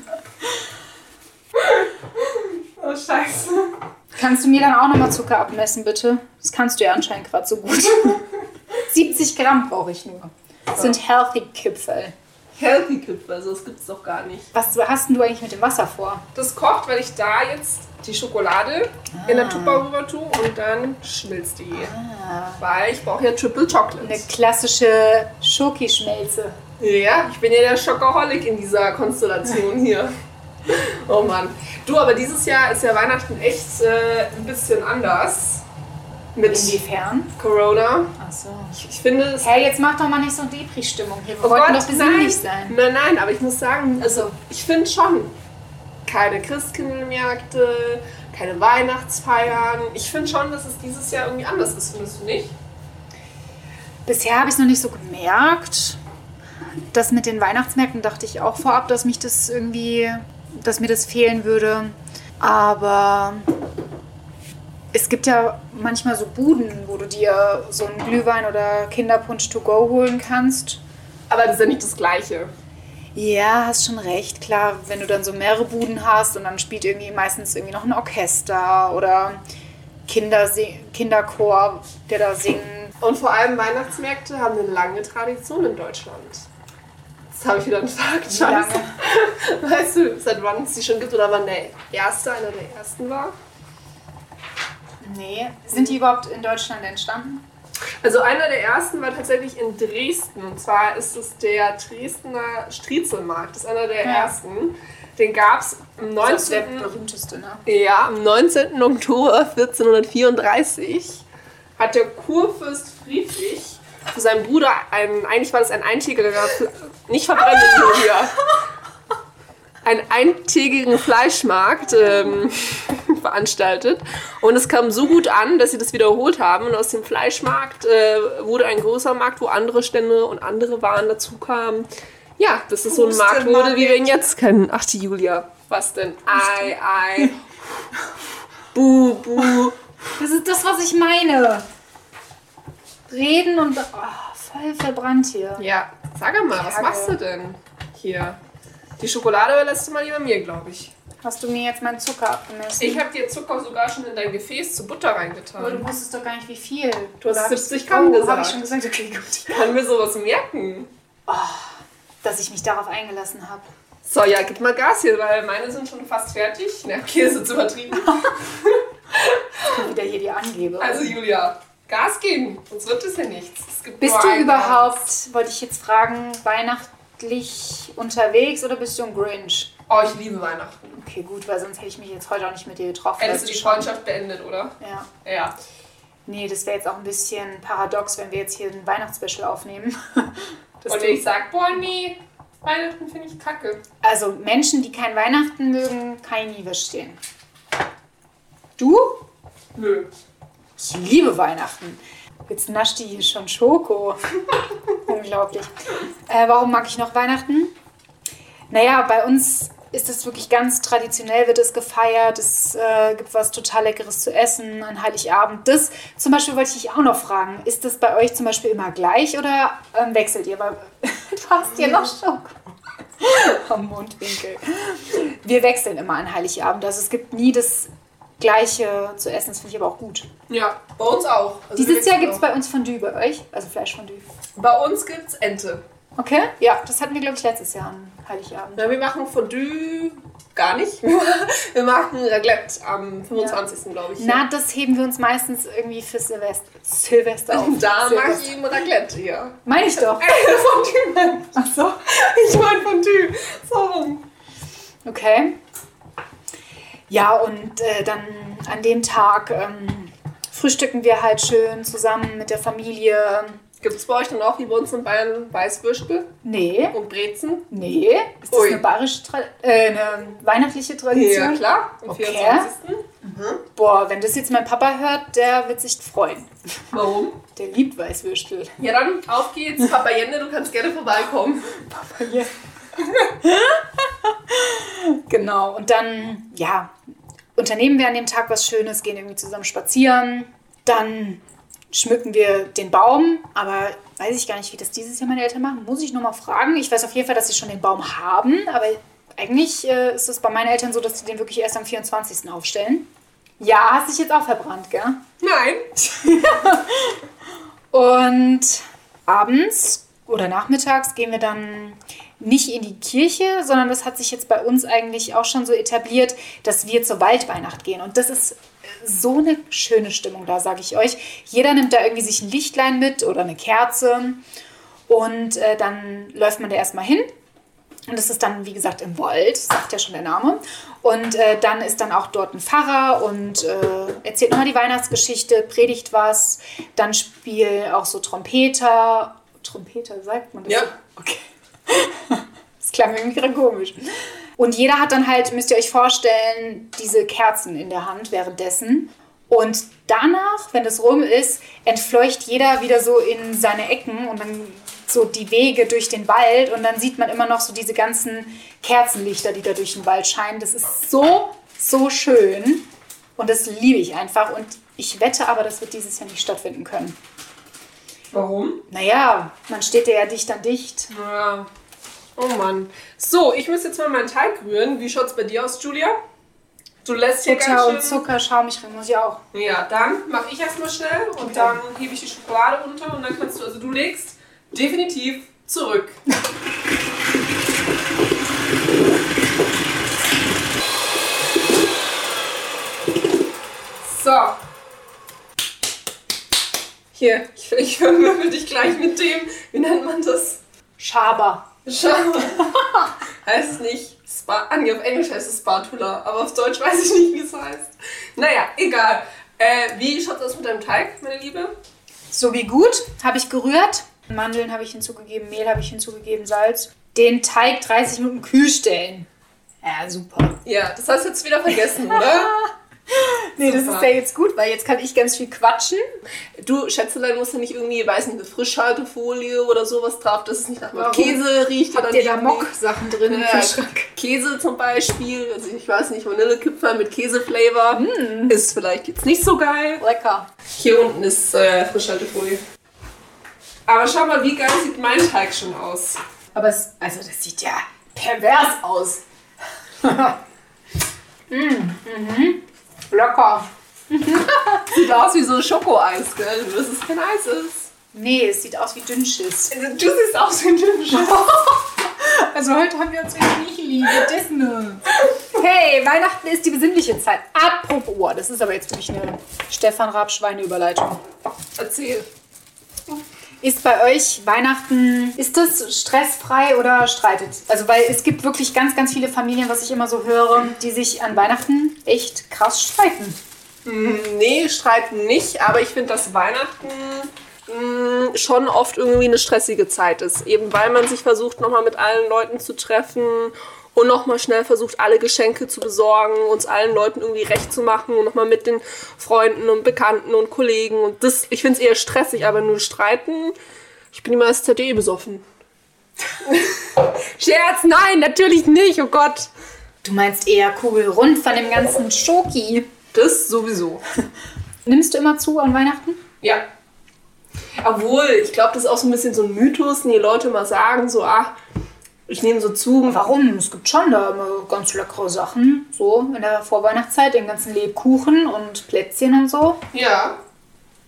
[SPEAKER 1] Oh, scheiße.
[SPEAKER 2] Kannst du mir dann auch nochmal Zucker abmessen, bitte? Das kannst du ja anscheinend gerade so gut. 70 Gramm brauche ich nur. Das sind Healthy Kipfel.
[SPEAKER 1] Healthy Kipferl, also das gibt's doch gar nicht.
[SPEAKER 2] Was hast denn du eigentlich mit dem Wasser vor?
[SPEAKER 1] Das kocht, weil ich da jetzt die Schokolade in der Tupper rüber tue und dann schmilzt die. Weil ich brauche ja Triple Chocolate.
[SPEAKER 2] Eine klassische Schokischmelze.
[SPEAKER 1] Ja, ich bin ja der Schokoholic in dieser Konstellation hier. Oh Mann. Du, aber dieses Jahr ist ja Weihnachten echt äh, ein bisschen anders. Mit
[SPEAKER 2] Inwiefern?
[SPEAKER 1] Corona.
[SPEAKER 2] Achso.
[SPEAKER 1] Ich, ich finde es.
[SPEAKER 2] Hey, jetzt mach doch mal nicht so Depri-Stimmung hier. Wir
[SPEAKER 1] Oh
[SPEAKER 2] wollten
[SPEAKER 1] Gott,
[SPEAKER 2] doch besinnlich sein.
[SPEAKER 1] Nein, nein, aber ich muss sagen, also ich finde schon keine Christkindlmärkte, keine Weihnachtsfeiern. Ich finde schon, dass es dieses Jahr irgendwie anders ist, findest du nicht?
[SPEAKER 2] Bisher habe ich es noch nicht so gemerkt. Das mit den Weihnachtsmärkten dachte ich auch vorab, dass mich das irgendwie, dass mir das fehlen würde. Aber es gibt ja manchmal so Buden, wo du dir so einen Glühwein oder Kinderpunsch to go holen kannst.
[SPEAKER 1] Aber das ist ja nicht das Gleiche.
[SPEAKER 2] Ja, hast schon recht. Klar, wenn du dann so mehrere Buden hast und dann spielt irgendwie meistens irgendwie noch ein Orchester oder Kindersi Kinderchor, der da singt.
[SPEAKER 1] Und vor allem Weihnachtsmärkte haben eine lange Tradition in Deutschland. Das habe ich wieder gesagt.
[SPEAKER 2] Wie
[SPEAKER 1] Scheiße. Weißt du, seit wann es die schon gibt oder wann der erste, einer der ersten war?
[SPEAKER 2] Nee. Sind die überhaupt in Deutschland entstanden?
[SPEAKER 1] Also einer der ersten war tatsächlich in Dresden. Und zwar ist es der Dresdner Striezelmarkt. Das ist einer der
[SPEAKER 2] Ja.
[SPEAKER 1] ersten. Den gab es am
[SPEAKER 2] Das ist der
[SPEAKER 1] 19.
[SPEAKER 2] berühmteste, ne?
[SPEAKER 1] Ja, am 19. Oktober 1434 hat der Kurfürst Friedrich für seinen Bruder einen, eigentlich war das ein eintägiger, nicht verbrennen Julia, einen eintägigen Fleischmarkt ähm, veranstaltet. Und es kam so gut an, dass sie das wiederholt haben. Und aus dem Fleischmarkt äh, wurde ein großer Markt, wo andere Stände und andere Waren dazu kamen. Ja, dass es so ein Markt wurde, wie wir ihn jetzt kennen. Ach, die Julia. Was denn? Ei, ei. Bu, bu.
[SPEAKER 2] Das ist das, was ich meine. Reden und. Oh, voll verbrannt hier.
[SPEAKER 1] Ja, sag mal, was
[SPEAKER 2] Kerge.
[SPEAKER 1] machst du denn hier? Die Schokolade überlässt du mal lieber mir, glaube ich.
[SPEAKER 2] Hast du mir jetzt meinen Zucker abgemessen?
[SPEAKER 1] Ich habe dir Zucker sogar schon in dein Gefäß zu Butter
[SPEAKER 2] Aber du
[SPEAKER 1] reingetan.
[SPEAKER 2] wusstest doch gar nicht, wie viel.
[SPEAKER 1] Du hast
[SPEAKER 2] Oder hab ich-
[SPEAKER 1] 70 Gramm
[SPEAKER 2] oh,
[SPEAKER 1] gesagt.
[SPEAKER 2] Habe ich schon gesagt, okay, gut.
[SPEAKER 1] Ich kann mir sowas merken.
[SPEAKER 2] Dass ich mich darauf eingelassen habe.
[SPEAKER 1] So, ja, gib mal Gas hier, weil meine sind schon fast fertig. Na, okay, ist jetzt übertrieben.
[SPEAKER 2] Wieder hier die Angebe.
[SPEAKER 1] Also, Julia, Gas geben, sonst wird es ja nichts. Es
[SPEAKER 2] bist du überhaupt, wollte ich jetzt fragen, weihnachtlich unterwegs oder bist du ein Grinch?
[SPEAKER 1] Gas. Oh, ich liebe Weihnachten.
[SPEAKER 2] Okay, gut, weil sonst hätte ich mich jetzt heute auch nicht mit dir getroffen.
[SPEAKER 1] Hättest du die. Freundschaft beendet, oder?
[SPEAKER 2] Ja.
[SPEAKER 1] Ja.
[SPEAKER 2] Nee, das wäre jetzt auch ein bisschen paradox, wenn wir jetzt hier ein Weihnachtsspecial aufnehmen. Dass
[SPEAKER 1] Und ich sag, boah, nee, Weihnachten finde ich kacke.
[SPEAKER 2] Also Menschen, die kein Weihnachten mögen, kann ich nie verstehen. Du?
[SPEAKER 1] Nö.
[SPEAKER 2] Ich liebe Weihnachten. Jetzt nascht die hier schon Schoko. Unglaublich. Äh, warum mag ich noch Weihnachten? Naja, bei uns ist es wirklich ganz traditionell, wird es gefeiert. Es äh, gibt was total Leckeres zu essen an Heiligabend. Das zum Beispiel wollte ich dich auch noch fragen. Ist das bei euch zum Beispiel immer gleich oder ähm, wechselt ihr? Weil du hast ja noch Schoko am Mundwinkel. Wir wechseln immer an Heiligabend. Also es gibt nie das Gleiche zu essen. Das finde ich aber auch gut.
[SPEAKER 1] Ja, bei uns auch. Also
[SPEAKER 2] Dieses Jahr gibt es bei uns Fondue bei euch, also Fleischfondue.
[SPEAKER 1] Bei uns gibt's Ente.
[SPEAKER 2] Okay? Ja, das hatten wir, glaube ich, letztes Jahr an Heiligabend.
[SPEAKER 1] Ja, wir machen Fondue gar nicht. Wir machen Raclette am 25. glaube ich.
[SPEAKER 2] Na, das heben wir uns meistens irgendwie für Silvester, Silvester auf.
[SPEAKER 1] da mache
[SPEAKER 2] Silvester.
[SPEAKER 1] ich eben Raclette hier.
[SPEAKER 2] Meine ich doch.
[SPEAKER 1] Fondue.
[SPEAKER 2] Ach so.
[SPEAKER 1] Ich meine Fondue. So rum.
[SPEAKER 2] Okay. Ja, und äh, dann an dem Tag ähm, frühstücken wir halt schön zusammen mit der Familie.
[SPEAKER 1] Gibt es bei euch dann auch wie bei uns in Bayern Weißwürstel
[SPEAKER 2] Nee,
[SPEAKER 1] und Brezen?
[SPEAKER 2] nee. Ist das
[SPEAKER 1] Ui.
[SPEAKER 2] eine bayerische, Tra äh, eine weihnachtliche Tradition?
[SPEAKER 1] Ja, klar. Am
[SPEAKER 2] Okay.
[SPEAKER 1] 24.
[SPEAKER 2] Boah, wenn das jetzt mein Papa hört, der wird sich freuen.
[SPEAKER 1] Warum?
[SPEAKER 2] Der liebt Weißwürstel.
[SPEAKER 1] Ja, dann auf geht's. Papa Jende, du kannst gerne vorbeikommen.
[SPEAKER 2] Genau, und dann, ja, unternehmen wir an dem Tag was Schönes, gehen irgendwie zusammen spazieren. Dann schmücken wir den Baum, aber weiß ich gar nicht, wie das dieses Jahr meine Eltern machen. Muss ich nochmal fragen. Ich weiß auf jeden Fall, dass sie schon den Baum haben, aber eigentlich äh, ist es bei meinen Eltern so, dass sie den wirklich erst am 24. aufstellen. Ja, hast dich jetzt auch verbrannt, gell?
[SPEAKER 1] Nein.
[SPEAKER 2] Und abends oder nachmittags gehen wir dann nicht in die Kirche, sondern das hat sich jetzt bei uns eigentlich auch schon so etabliert, dass wir zur Waldweihnacht gehen. Und das ist so eine schöne Stimmung da, sage ich euch. Jeder nimmt da irgendwie sich ein Lichtlein mit oder eine Kerze und äh, dann läuft man da erstmal hin. Und das ist dann, wie gesagt, im Wald, sagt ja schon der Name. Und äh, dann ist dann auch dort ein Pfarrer und äh, erzählt nochmal die Weihnachtsgeschichte, predigt was. Dann spielt auch so Trompeter. Trompeter, sagt man das?
[SPEAKER 1] Ja.
[SPEAKER 2] Okay. Das klang irgendwie gerade komisch. Und jeder hat dann halt, müsst ihr euch vorstellen, diese Kerzen in der Hand währenddessen. Und danach, wenn das rum ist, entfleucht jeder wieder so in seine Ecken und dann so die Wege durch den Wald und dann sieht man immer noch so diese ganzen Kerzenlichter, die da durch den Wald scheinen. Das ist so, so schön und das liebe ich einfach und ich wette aber, das wird dieses Jahr nicht stattfinden können.
[SPEAKER 1] Warum?
[SPEAKER 2] Naja, man steht ja dicht an dicht.
[SPEAKER 1] Ja. Oh Mann. So, ich muss jetzt mal meinen Teig rühren. Wie schaut's bei dir aus, Julia? Du lässt hier
[SPEAKER 2] Butter
[SPEAKER 1] ganz
[SPEAKER 2] und
[SPEAKER 1] schön...
[SPEAKER 2] Zucker, Schaumig muss ich auch.
[SPEAKER 1] Ja, dann mache ich erstmal schnell und dann hebe ich die Schokolade unter und dann kannst du, also du legst definitiv zurück. So. Hier, ich, ich vermöbel dich gleich mit dem, wie nennt man das?
[SPEAKER 2] Schaber.
[SPEAKER 1] Schau. heißt es nicht Spa ah, nee, auf Englisch heißt es Spatula, aber auf Deutsch weiß ich nicht, wie es heißt. Naja, egal. Äh, wie schaut das mit deinem Teig, meine Liebe?
[SPEAKER 2] So wie gut, habe ich gerührt. Mandeln habe ich hinzugegeben, Mehl habe ich hinzugegeben, Salz. Den Teig 30 Minuten kühl stellen. Ja, super.
[SPEAKER 1] Ja, das hast du jetzt wieder vergessen, oder?
[SPEAKER 2] Nee, das
[SPEAKER 1] Super.
[SPEAKER 2] ist ja jetzt gut, weil jetzt kann ich ganz viel quatschen.
[SPEAKER 1] Du, Schätzelein, musst du nicht irgendwie, weiß nicht, eine Frischhaltefolie oder sowas drauf, dass es nicht nach
[SPEAKER 2] Warum?
[SPEAKER 1] Käse riecht
[SPEAKER 2] Habt
[SPEAKER 1] oder
[SPEAKER 2] ihr da. Mock-Sachen drin im
[SPEAKER 1] Ja,
[SPEAKER 2] Kühlschrank?
[SPEAKER 1] Käse zum Beispiel, also ich weiß nicht, Vanillekipferl mit Käseflavor
[SPEAKER 2] Mm.
[SPEAKER 1] ist vielleicht jetzt nicht so geil.
[SPEAKER 2] Lecker.
[SPEAKER 1] Hier unten ist äh, Frischhaltefolie. Aber schau mal, wie geil sieht mein Teig schon aus.
[SPEAKER 2] Aber es, also das sieht ja pervers aus. mm, mhm. Lecker.
[SPEAKER 1] Sieht aus wie so Schokoeis, gell? Nur dass es kein Eis ist.
[SPEAKER 2] Nee, es sieht aus wie Dünnschiss.
[SPEAKER 1] Also, Du siehst aus wie Dünnschiss.
[SPEAKER 2] Also heute haben wir uns irgendwie nicht lieb. Das nur. Hey, Weihnachten ist die besinnliche Zeit. Apropos, oh, das ist aber jetzt wirklich eine Stefan Raab-Schweine-Überleitung.
[SPEAKER 1] Erzähl.
[SPEAKER 2] Ist bei euch Weihnachten, ist das stressfrei oder streitet? Also, weil es gibt wirklich ganz, ganz viele Familien, was ich immer so höre, die sich an Weihnachten echt krass streiten.
[SPEAKER 1] Nee, streiten nicht, aber ich finde, dass Weihnachten mh, schon oft irgendwie eine stressige Zeit ist. Eben weil man sich versucht, nochmal mit allen Leuten zu treffen und nochmal schnell versucht, alle Geschenke zu besorgen, uns allen Leuten irgendwie recht zu machen und nochmal mit den Freunden und Bekannten und Kollegen. Und das, ich finde es eher stressig, aber nur streiten. Ich bin immer als ZDE besoffen. Scherz, nein, natürlich nicht, oh Gott.
[SPEAKER 2] Du meinst eher kugelrund von dem ganzen Schoki.
[SPEAKER 1] Das sowieso.
[SPEAKER 2] Nimmst du immer zu an Weihnachten?
[SPEAKER 1] Ja. Obwohl, ich glaube, das ist auch so ein bisschen so ein Mythos, den die Leute mal sagen, so, ach, ich nehme so zu.
[SPEAKER 2] Warum? Es gibt schon da immer ganz leckere Sachen. So in der Vorweihnachtszeit, den ganzen Lebkuchen und Plätzchen und so.
[SPEAKER 1] Ja.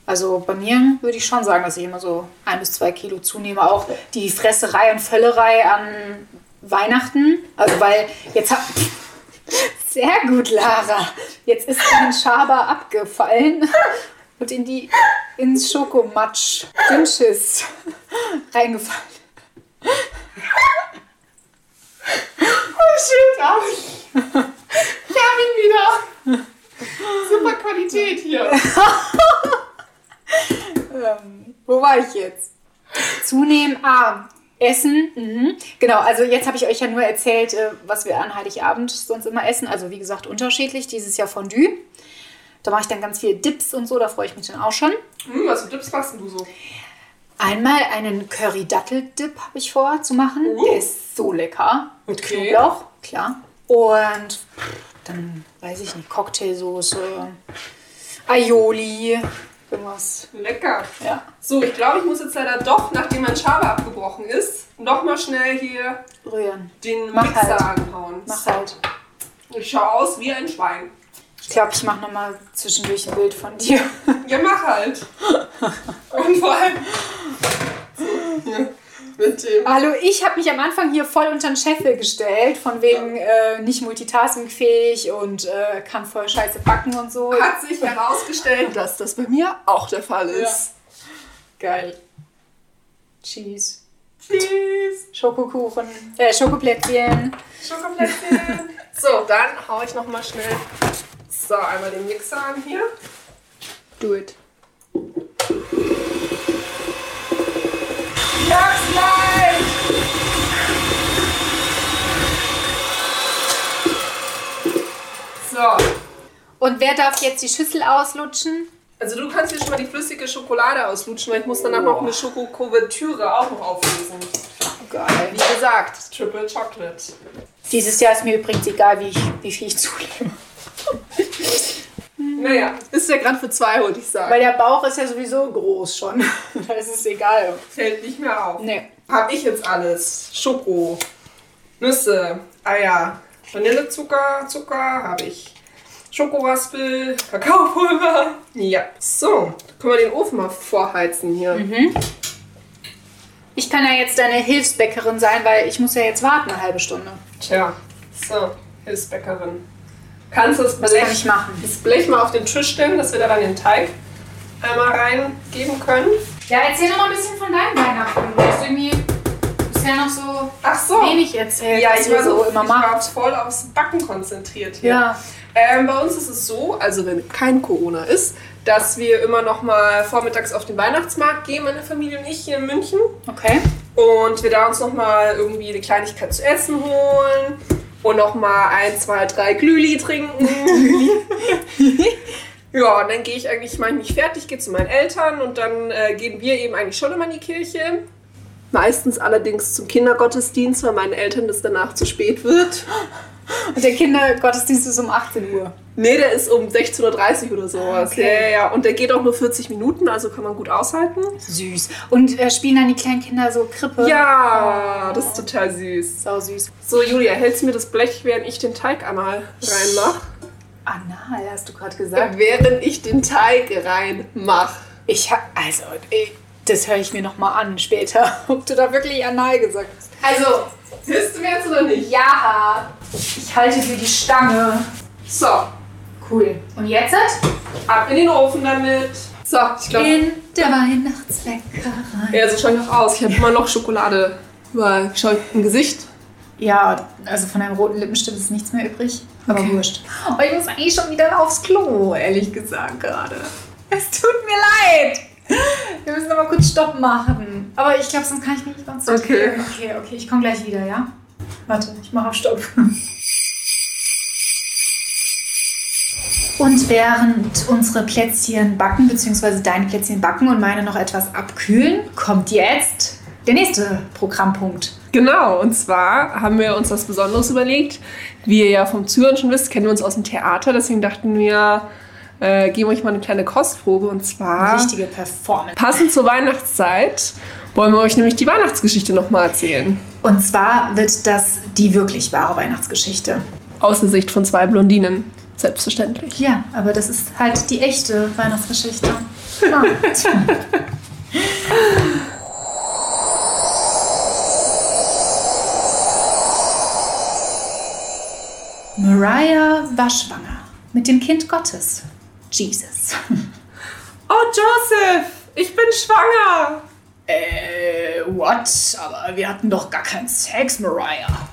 [SPEAKER 2] Also bei mir würde ich schon sagen, dass ich immer so ein bis zwei Kilo zunehme. Auch die Fresserei und Völlerei an Weihnachten. Also weil jetzt hab... Sehr gut, Lara. Jetzt ist ein Schaber abgefallen und in die ins Schokomatsch Dünnschiss reingefallen.
[SPEAKER 1] Oh shit, hab ich. Ich hab ihn wieder. Super Qualität hier.
[SPEAKER 2] Ähm, wo war ich jetzt? Zunehmen, ah, Essen. Mhm. Genau, also jetzt habe ich euch ja nur erzählt, äh, was wir an Heiligabend sonst immer essen. Also wie gesagt, unterschiedlich. Dieses Jahr Fondue. Da mache ich dann ganz viele Dips und so, da freue ich mich dann auch schon.
[SPEAKER 1] Hm, was für Tipps machst denn du so?
[SPEAKER 2] Einmal einen Curry-Dattel-Dip habe ich vor zu machen.
[SPEAKER 1] Uh.
[SPEAKER 2] Der ist so lecker. Mit
[SPEAKER 1] Okay.
[SPEAKER 2] Knoblauch, klar. Und dann weiß ich nicht, Cocktailsoße, Aioli, irgendwas.
[SPEAKER 1] Lecker.
[SPEAKER 2] Ja.
[SPEAKER 1] So, ich glaube, ich muss jetzt leider doch, nachdem mein Schaber abgebrochen ist, nochmal schnell hier
[SPEAKER 2] Rühren.
[SPEAKER 1] den
[SPEAKER 2] Mach
[SPEAKER 1] Mixer
[SPEAKER 2] halt.
[SPEAKER 1] anhauen.
[SPEAKER 2] Mach halt.
[SPEAKER 1] Ich schaue aus wie ein Schwein.
[SPEAKER 2] Ich glaube, ich mache nochmal zwischendurch ein Bild von dir.
[SPEAKER 1] Ja, mach halt. Und vor allem. So, hier. Mit dem.
[SPEAKER 2] Hallo, ich habe mich am Anfang hier voll unter den Scheffel gestellt, von wegen äh, nicht multitaskingfähig und äh, kann voll scheiße backen und so.
[SPEAKER 1] Hat sich herausgestellt, dass das bei mir auch der Fall ist.
[SPEAKER 2] Geil. Cheese.
[SPEAKER 1] Cheese.
[SPEAKER 2] Schokokuchen. Äh, Schokoplätzchen.
[SPEAKER 1] Schokoplätzchen. so, dann hau ich noch mal schnell. So, einmal den Mixer an hier.
[SPEAKER 2] Do it.
[SPEAKER 1] So,
[SPEAKER 2] Und wer darf jetzt die Schüssel auslutschen?
[SPEAKER 1] also du kannst hier schon mal die flüssige Schokolade auslutschen, weil ich muss danach noch eine Schokokuvertüre auch noch auflösen.
[SPEAKER 2] Geil.
[SPEAKER 1] Wie gesagt, Triple Chocolate.
[SPEAKER 2] Dieses Jahr ist mir übrigens egal, wie, ich, wie viel ich zulege.
[SPEAKER 1] Naja, ist ja gerade für zwei, wollte ich sagen.
[SPEAKER 2] Weil der Bauch ist ja sowieso groß schon. da ist es egal.
[SPEAKER 1] Fällt nicht mehr auf.
[SPEAKER 2] Nee.
[SPEAKER 1] Hab ich jetzt alles. Schoko, Nüsse, Eier, Vanillezucker, Zucker habe ich. Schokoraspel, Kakaopulver. Ja. So, können wir den Ofen mal vorheizen hier.
[SPEAKER 2] Ich kann ja jetzt deine Hilfsbäckerin sein, weil ich muss ja jetzt warten eine halbe Stunde.
[SPEAKER 1] Tja. So, Hilfsbäckerin. Kannst du das Blech,
[SPEAKER 2] machen?
[SPEAKER 1] das Blech mal auf den Tisch stellen, dass wir da dann den Teig einmal reingeben können?
[SPEAKER 2] Ja, erzähl noch mal ein bisschen von deinen Weihnachten. Du hast irgendwie bisher noch so
[SPEAKER 1] Ach so.
[SPEAKER 2] wenig erzählt,
[SPEAKER 1] Ja, ich war, so,
[SPEAKER 2] immer
[SPEAKER 1] ich war voll aufs Backen konzentriert hier.
[SPEAKER 2] Ja.
[SPEAKER 1] Ähm, bei uns ist es so, also wenn kein Corona ist, dass wir immer noch mal vormittags auf den Weihnachtsmarkt gehen, meine Familie und ich hier in München.
[SPEAKER 2] Okay.
[SPEAKER 1] Und wir da uns noch mal irgendwie eine Kleinigkeit zu essen holen und noch mal ein, zwei, drei Glühli trinken. ja, und dann gehe ich eigentlich, mache ich mich fertig, gehe zu meinen Eltern und dann äh, gehen wir eben eigentlich schon immer in die Kirche. Meistens allerdings zum Kindergottesdienst, weil meinen Eltern das danach zu spät wird.
[SPEAKER 2] Und der Kindergottesdienst ist um 18 Uhr.
[SPEAKER 1] Nee, der ist um 16.30 Uhr oder sowas.
[SPEAKER 2] Okay.
[SPEAKER 1] Ja, ja, ja. Und der geht auch nur 40 Minuten, also kann man gut aushalten.
[SPEAKER 2] Süß. Und äh, spielen dann die kleinen Kinder so Krippe?
[SPEAKER 1] Ja, das ist total süß.
[SPEAKER 2] Sau süß.
[SPEAKER 1] So, Julia, hältst du mir das Blech, während ich den Teig einmal reinmach?
[SPEAKER 2] Anal, hast du gerade gesagt.
[SPEAKER 1] Während ich den Teig reinmach.
[SPEAKER 2] Ich hab, also, ey, das höre ich mir noch mal an später, ob du da wirklich anal gesagt hast. Also,
[SPEAKER 1] Hilfst du mir jetzt oder nicht?
[SPEAKER 2] ja, ich halte für die Stange.
[SPEAKER 1] So,
[SPEAKER 2] Cool. Und jetzt?
[SPEAKER 1] ab in den Ofen damit. So, ich glaube,
[SPEAKER 2] In der Weihnachtsbäckerei.
[SPEAKER 1] ja, so schaut noch aus. Ich habe immer noch Schokolade überall. Schau im Gesicht.
[SPEAKER 2] Ja, also von einem roten Lippenstift ist nichts mehr übrig. Aber
[SPEAKER 1] Okay.
[SPEAKER 2] wurscht. Oh, ich muss eigentlich schon wieder aufs Klo, ehrlich gesagt, gerade. Es tut mir leid. Wir müssen aber kurz Stopp machen. Aber ich glaube, sonst kann ich mich nicht konzentrieren. Okay, okay, ich komme gleich wieder, ja? Warte, ich mache auf Stopp. Und während unsere Plätzchen backen, beziehungsweise deine Plätzchen backen und meine noch etwas abkühlen, kommt jetzt der nächste Programmpunkt.
[SPEAKER 1] Genau, und zwar haben wir uns was Besonderes überlegt. Wie ihr ja vom Zuhören schon wisst, kennen wir uns aus dem Theater. Deswegen dachten wir, äh, geben euch mal eine kleine Kostprobe. Und zwar,
[SPEAKER 2] Richtige Performance.
[SPEAKER 1] passend zur Weihnachtszeit, wollen wir euch nämlich die Weihnachtsgeschichte nochmal erzählen.
[SPEAKER 2] Und zwar wird das die wirklich wahre Weihnachtsgeschichte.
[SPEAKER 1] Aus der Sicht von zwei Blondinen. Selbstverständlich.
[SPEAKER 2] Ja, aber das ist halt die echte Weihnachtsgeschichte. Ja. Mariah war schwanger mit dem Kind Gottes, Jesus.
[SPEAKER 1] Oh, Joseph, ich bin schwanger.
[SPEAKER 2] Äh, what? Aber wir hatten doch gar keinen Sex, Mariah.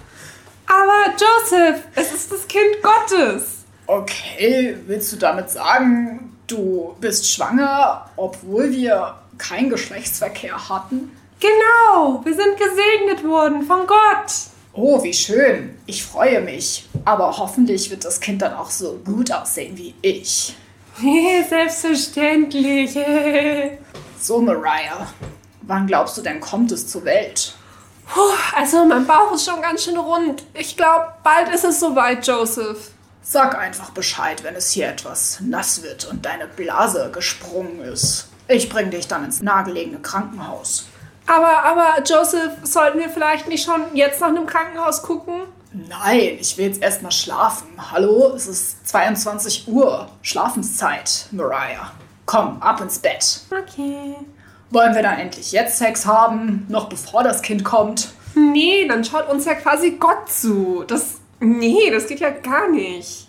[SPEAKER 1] Aber Joseph, es ist das Kind Gottes.
[SPEAKER 2] Okay, willst du damit sagen, du bist schwanger, obwohl wir keinen Geschlechtsverkehr hatten?
[SPEAKER 1] Genau, wir sind gesegnet worden von Gott.
[SPEAKER 2] Oh, wie schön. Ich freue mich. Aber hoffentlich wird das Kind dann auch so gut aussehen wie ich.
[SPEAKER 1] Selbstverständlich.
[SPEAKER 2] So, Mariah, wann glaubst du denn kommt es zur Welt?
[SPEAKER 1] Puh, also mein Bauch ist schon ganz schön rund. Ich glaube, bald ist es soweit, Joseph.
[SPEAKER 2] Sag einfach Bescheid, wenn es hier etwas nass wird und deine Blase gesprungen ist. Ich bring dich dann ins nahegelegene Krankenhaus.
[SPEAKER 1] Aber, aber, Joseph, sollten wir vielleicht nicht schon jetzt nach einem Krankenhaus gucken?
[SPEAKER 2] Nein, ich will jetzt erstmal schlafen. Hallo, es ist 22 Uhr. Schlafenszeit, Mariah. Komm, ab ins Bett.
[SPEAKER 1] Okay.
[SPEAKER 2] Wollen wir dann endlich jetzt Sex haben, noch bevor das Kind kommt?
[SPEAKER 1] Nee, dann schaut uns ja quasi Gott zu. Das. Nee, das geht ja gar nicht.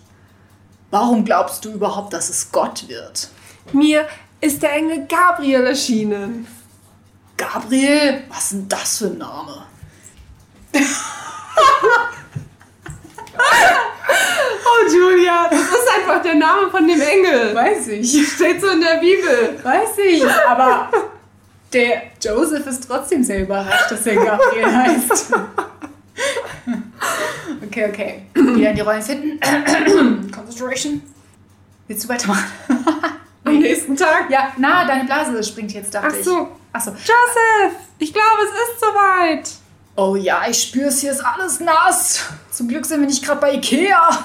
[SPEAKER 2] Warum glaubst du überhaupt, dass es Gott wird?
[SPEAKER 1] Mir ist der Engel Gabriel erschienen.
[SPEAKER 2] Gabriel? Was ist denn das für ein Name?
[SPEAKER 1] Oh, Julia, das ist einfach der Name von dem Engel.
[SPEAKER 2] Weiß ich.
[SPEAKER 1] Steht so in der Bibel.
[SPEAKER 2] Weiß ich, aber der Joseph ist trotzdem sehr überrascht, dass er Gabriel heißt. Okay, okay. Wieder in die Rollen finden. Concentration. Willst du weitermachen?
[SPEAKER 1] Am nächsten Tag.
[SPEAKER 2] Ja, na, deine Blase springt jetzt, dachte
[SPEAKER 1] Ach so.
[SPEAKER 2] ich. Ach so.
[SPEAKER 1] Joseph, ich glaube, es ist soweit.
[SPEAKER 2] Oh ja, ich spür's, hier ist alles nass. Zum Glück sind wir nicht gerade bei Ikea.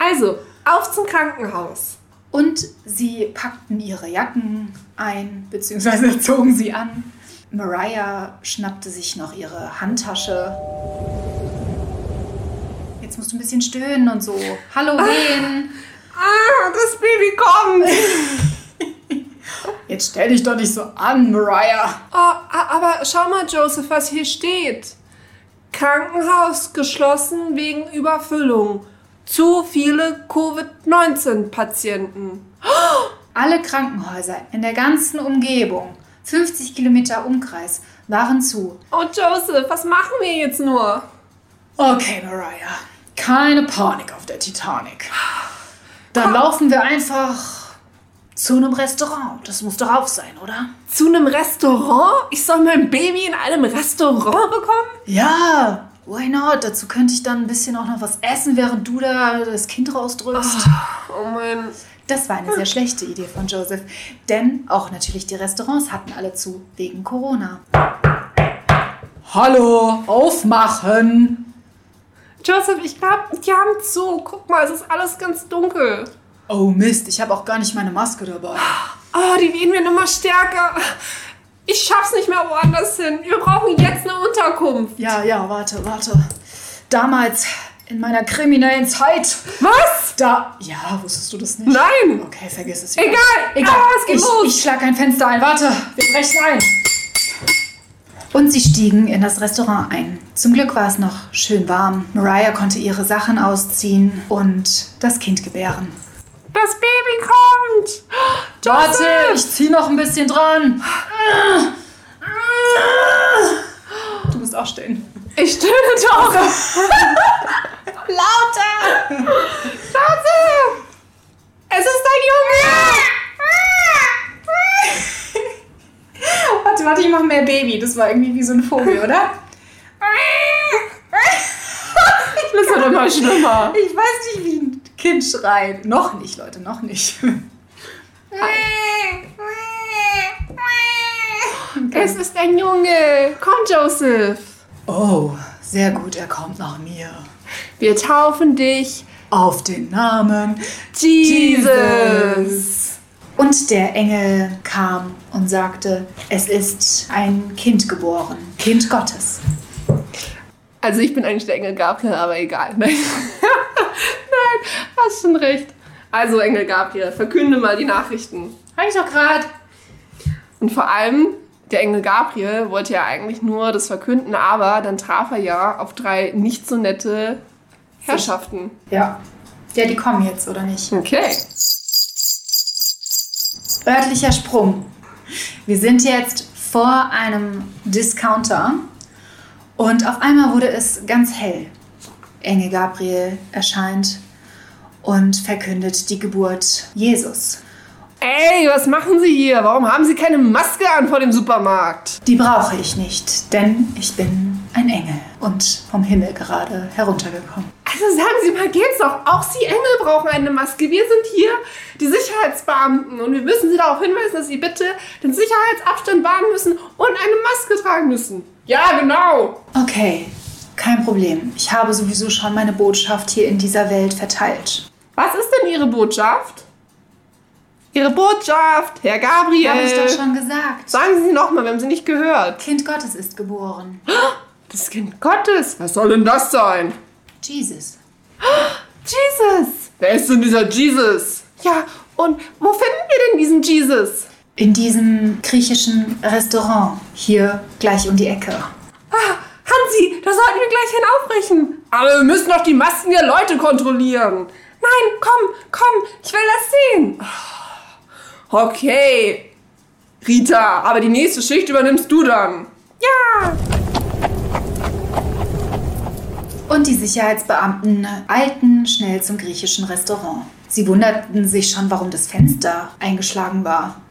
[SPEAKER 1] Also, auf zum Krankenhaus.
[SPEAKER 2] Und sie packten ihre Jacken ein, beziehungsweise zogen sie an. Mariah schnappte sich noch ihre Handtasche. Musst du ein bisschen stöhnen und so. Halloween.
[SPEAKER 1] Ah, das Baby kommt.
[SPEAKER 2] Jetzt stell dich doch nicht so an, Mariah.
[SPEAKER 1] Oh, aber schau mal, Joseph, was hier steht. Krankenhaus geschlossen wegen Überfüllung. Zu viele Covid-19-Patienten.
[SPEAKER 2] Alle Krankenhäuser in der ganzen Umgebung, 50 Kilometer Umkreis, waren zu.
[SPEAKER 1] Oh, Joseph, was machen wir jetzt nur?
[SPEAKER 2] Okay, Mariah, keine Panik auf der Titanic. Dann laufen wir einfach zu einem Restaurant. Das muss doch auf sein, oder?
[SPEAKER 1] Zu einem Restaurant? Ich soll mein Baby in einem Restaurant bekommen?
[SPEAKER 2] Ja, why not? Dazu könnte ich dann ein bisschen auch noch was essen, während du da das Kind rausdrückst.
[SPEAKER 1] Oh mein.
[SPEAKER 2] Das war eine sehr schlechte Idee von Joseph. Denn auch natürlich die Restaurants hatten alle zu, wegen Corona. Hallo, aufmachen!
[SPEAKER 1] Joseph, ich glaube, die haben zu. Guck mal, es ist alles ganz dunkel.
[SPEAKER 2] Oh Mist, ich habe auch gar nicht meine Maske dabei.
[SPEAKER 1] Oh, die wehen werden immer stärker. Ich schaff's nicht mehr woanders hin. Wir brauchen jetzt eine Unterkunft.
[SPEAKER 2] Ja, ja, warte, warte. Damals, in meiner kriminellen Zeit,
[SPEAKER 1] Was?
[SPEAKER 2] da... Ja, wusstest du das nicht?
[SPEAKER 1] Nein.
[SPEAKER 2] Okay, vergiss es.
[SPEAKER 1] Egal.
[SPEAKER 2] Egal,
[SPEAKER 1] Ah, es geht
[SPEAKER 2] ich,
[SPEAKER 1] los.
[SPEAKER 2] ich schlag ein Fenster ein. Warte, wir brechen ein. Und sie stiegen in das Restaurant ein. Zum Glück war es noch schön warm. Mariah konnte ihre Sachen ausziehen und das Kind gebären.
[SPEAKER 1] Das Baby kommt.
[SPEAKER 2] Warte,
[SPEAKER 1] Joseph.
[SPEAKER 2] ich zieh noch ein bisschen dran. Du musst auch stehen.
[SPEAKER 1] Ich stöhne doch.
[SPEAKER 2] Lauter!
[SPEAKER 1] Joseph. Es ist ein Junge.
[SPEAKER 2] Warte, warte, ich mach mehr Baby. Das war irgendwie wie so ein Vogel, oder?
[SPEAKER 1] Das wird immer schlimmer.
[SPEAKER 2] Ich weiß nicht, wie ein Kind schreit. Noch nicht, Leute, noch nicht.
[SPEAKER 1] Es ist ein Junge. Komm, Joseph.
[SPEAKER 2] Oh, sehr gut, er kommt nach mir.
[SPEAKER 1] Wir taufen dich
[SPEAKER 2] Auf den Namen
[SPEAKER 1] Jesus.
[SPEAKER 2] Und der Engel kam und sagte, es ist ein Kind geboren, Kind Gottes.
[SPEAKER 1] Also ich bin eigentlich der Engel Gabriel, aber egal. Nein, Nein hast schon recht. Also Engel Gabriel, verkünde mal die Nachrichten.
[SPEAKER 2] Hab ich doch gerade.
[SPEAKER 1] Und vor allem, der Engel Gabriel wollte ja eigentlich nur das verkünden, aber dann traf er ja auf drei nicht so nette Herrschaften.
[SPEAKER 2] Ja. Ja, die kommen jetzt, oder nicht?
[SPEAKER 1] Okay.
[SPEAKER 2] Örtlicher Sprung. Wir sind jetzt vor einem Discounter und auf einmal wurde es ganz hell. Engel Gabriel erscheint und verkündet die Geburt Jesus.
[SPEAKER 1] Ey, was machen Sie hier? Warum haben Sie keine Maske an vor dem Supermarkt?
[SPEAKER 2] Die brauche ich nicht, denn ich bin ein Engel und vom Himmel gerade heruntergekommen.
[SPEAKER 1] Also sagen Sie mal, geht's doch? Auch Sie Engel brauchen eine Maske. Wir sind hier die Sicherheitsbeamten und wir müssen Sie darauf hinweisen, dass Sie bitte den Sicherheitsabstand wahren müssen und eine Maske tragen müssen. Ja, genau.
[SPEAKER 2] Okay, kein Problem. Ich habe sowieso schon meine Botschaft hier in dieser Welt verteilt.
[SPEAKER 1] Was ist denn Ihre Botschaft? Ihre Botschaft, Herr Gabriel.
[SPEAKER 2] Habe ich doch schon gesagt.
[SPEAKER 1] Sagen Sie nochmal, wir haben Sie nicht gehört.
[SPEAKER 2] Kind Gottes ist geboren.
[SPEAKER 1] Das Kind Gottes. Was soll denn das sein?
[SPEAKER 2] Jesus.
[SPEAKER 1] Jesus. Wer ist denn dieser Jesus? Ja, und wo finden wir denn diesen Jesus?
[SPEAKER 2] In diesem griechischen Restaurant hier gleich um die Ecke.
[SPEAKER 1] Ah, Hansi, da sollten wir gleich hinaufbrechen. Aber wir müssen doch die Masken der Leute kontrollieren. Nein, komm, komm, ich will das sehen. Okay, Rita, aber die nächste Schicht übernimmst du dann. Ja.
[SPEAKER 2] Und die Sicherheitsbeamten eilten schnell zum griechischen Restaurant. Sie wunderten sich schon, warum das Fenster eingeschlagen war.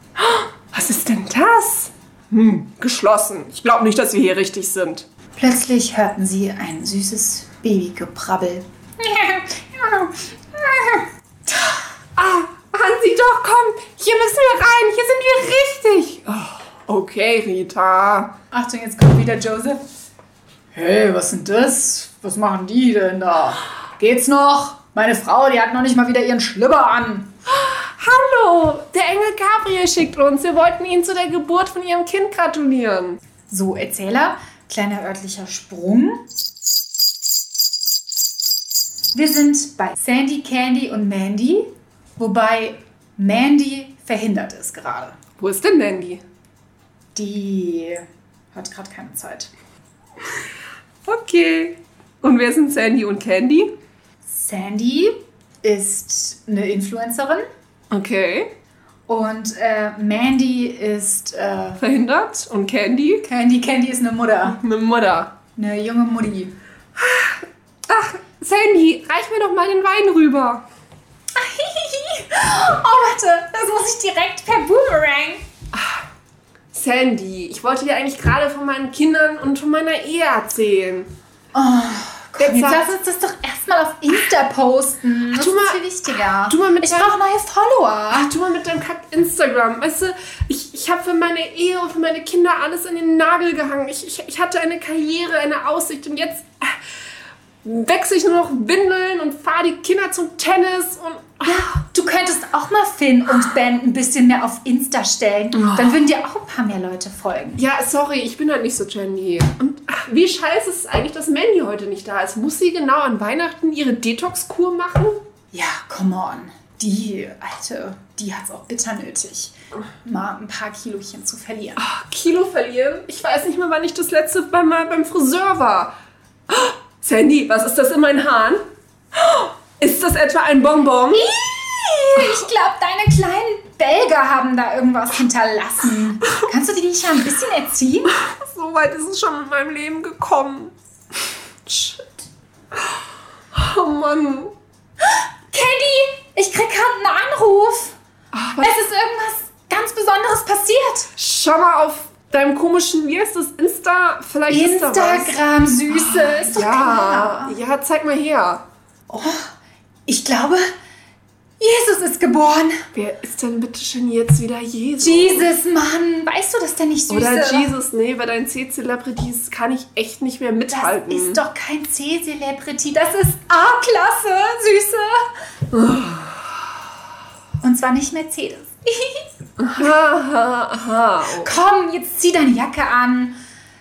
[SPEAKER 1] Was ist denn das? Hm, geschlossen. Ich glaube nicht, dass wir hier richtig sind.
[SPEAKER 2] Plötzlich hörten sie ein süßes Babygeprabbel.
[SPEAKER 1] Ah, Hansi, doch, komm. Hier müssen wir rein. Hier sind wir richtig. Oh, okay, Rita.
[SPEAKER 2] Achtung, jetzt kommt wieder Joseph. Hey, was sind das? Was machen die denn da? Geht's noch? Meine Frau, die hat noch nicht mal wieder ihren Schlüpper an.
[SPEAKER 1] Hallo, der Engel Gabriel schickt uns. Wir wollten Ihnen zu der Geburt von Ihrem Kind gratulieren.
[SPEAKER 2] So, Erzähler, kleiner örtlicher Sprung. Wir sind bei Sandy, Candy und Mandy, wobei Mandy verhindert ist gerade.
[SPEAKER 1] Wo ist denn Mandy?
[SPEAKER 2] Die hat gerade keine Zeit.
[SPEAKER 1] Okay. Und wer sind Sandy und Candy?
[SPEAKER 2] Sandy ist eine Influencerin
[SPEAKER 1] Okay.
[SPEAKER 2] und äh, Mandy ist äh,
[SPEAKER 1] Verhindert. Und Candy?
[SPEAKER 2] Candy. Candy ist eine Mutter,
[SPEAKER 1] Eine Mutter.
[SPEAKER 2] eine junge Mutti.
[SPEAKER 1] Ach, Sandy, reich mir doch mal den Wein rüber.
[SPEAKER 2] oh, warte, das muss ich direkt per Boomerang.
[SPEAKER 1] Sandy, ich wollte dir eigentlich gerade von meinen Kindern und von meiner Ehe erzählen.
[SPEAKER 2] Oh, jetzt lass uns das doch erstmal auf Insta posten. Das
[SPEAKER 1] tu
[SPEAKER 2] ist
[SPEAKER 1] mal-
[SPEAKER 2] viel wichtiger.
[SPEAKER 1] tu mal mit
[SPEAKER 2] ich brauche neue Follower.
[SPEAKER 1] Ach, du mal mit deinem Kack Instagram. Weißt du, ich, ich habe für meine Ehe und für meine Kinder alles in den Nagel gehangen. Ich, ich, ich hatte eine Karriere, eine Aussicht und jetzt äh, wechsle ich nur noch Windeln und fahre die Kinder zum Tennis und.
[SPEAKER 2] Ja, du könntest auch mal Finn und Ben ein bisschen mehr auf Insta stellen. Dann würden dir auch ein paar mehr Leute folgen.
[SPEAKER 1] Ja, sorry, ich bin halt nicht so trendy. Und ach, wie scheiße ist es eigentlich, dass Mandy heute nicht da ist? Muss sie genau an Weihnachten ihre Detox-Kur machen?
[SPEAKER 2] Ja, come on. Die Alte, die hat's auch bitter nötig, mal ein paar Kilochen zu verlieren.
[SPEAKER 1] Ach, Kilo verlieren? Ich weiß nicht mehr, wann ich das letzte Mal mal beim Friseur war. Oh, Sandy, was ist das in meinen Haaren? Oh, Ist das etwa ein Bonbon?
[SPEAKER 2] Ich glaube, deine kleinen Belger haben da irgendwas hinterlassen. Kannst du die nicht ein bisschen erziehen?
[SPEAKER 1] So weit ist es schon in meinem Leben gekommen. Shit. Oh Mann.
[SPEAKER 2] Candy, ich krieg gerade einen Anruf.
[SPEAKER 1] Ach, was?
[SPEAKER 2] Es ist irgendwas ganz Besonderes passiert.
[SPEAKER 1] Schau mal auf deinem komischen, wie heißt das, Insta? Vielleicht ist da was.
[SPEAKER 2] Instagram, Süße, ist doch
[SPEAKER 1] Ja,
[SPEAKER 2] klar.
[SPEAKER 1] ja, zeig mal her.
[SPEAKER 2] Ich glaube, Jesus ist geboren.
[SPEAKER 1] Wer ist denn bitte schon jetzt wieder Jesus?
[SPEAKER 2] Jesus, Mann. Weißt du, dass der nicht süß
[SPEAKER 1] Oder? Jesus, nee, bei deinen C-Celebrities kann ich echt nicht mehr
[SPEAKER 2] Das
[SPEAKER 1] mithalten.
[SPEAKER 2] ist doch kein C-Celebrity, das ist A-Klasse, Süße. Und zwar nicht Mercedes.
[SPEAKER 1] Aha, aha. Oh.
[SPEAKER 2] Komm, jetzt zieh deine Jacke an,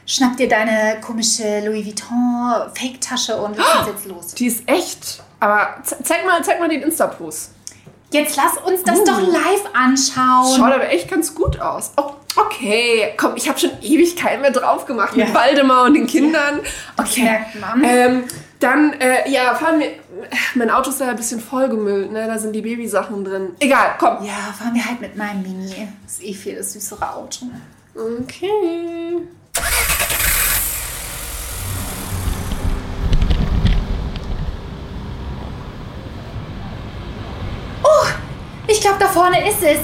[SPEAKER 2] schnapp dir deine komische Louis Vuitton Fake-Tasche und lass uns jetzt los.
[SPEAKER 1] Die ist echt. Aber ze- zeig mal, zeig mal den Insta-Post.
[SPEAKER 2] Jetzt lass uns das
[SPEAKER 1] Uh.
[SPEAKER 2] doch live anschauen.
[SPEAKER 1] Schaut aber echt ganz gut aus. Oh, okay, komm, ich habe schon Ewigkeiten mehr drauf gemacht
[SPEAKER 2] Ja.
[SPEAKER 1] mit Waldemar und den Kindern. Okay.
[SPEAKER 2] merkt man.
[SPEAKER 1] Ähm, dann, äh, ja, fahren wir. Mein Auto ist ja ein bisschen vollgemüllt, ne? Da sind die Babysachen drin. Egal, komm.
[SPEAKER 2] Ja, fahren wir halt mit meinem Mini. Das ist eh viel das süßere Auto.
[SPEAKER 1] Okay.
[SPEAKER 2] Ich glaube, da vorne ist es.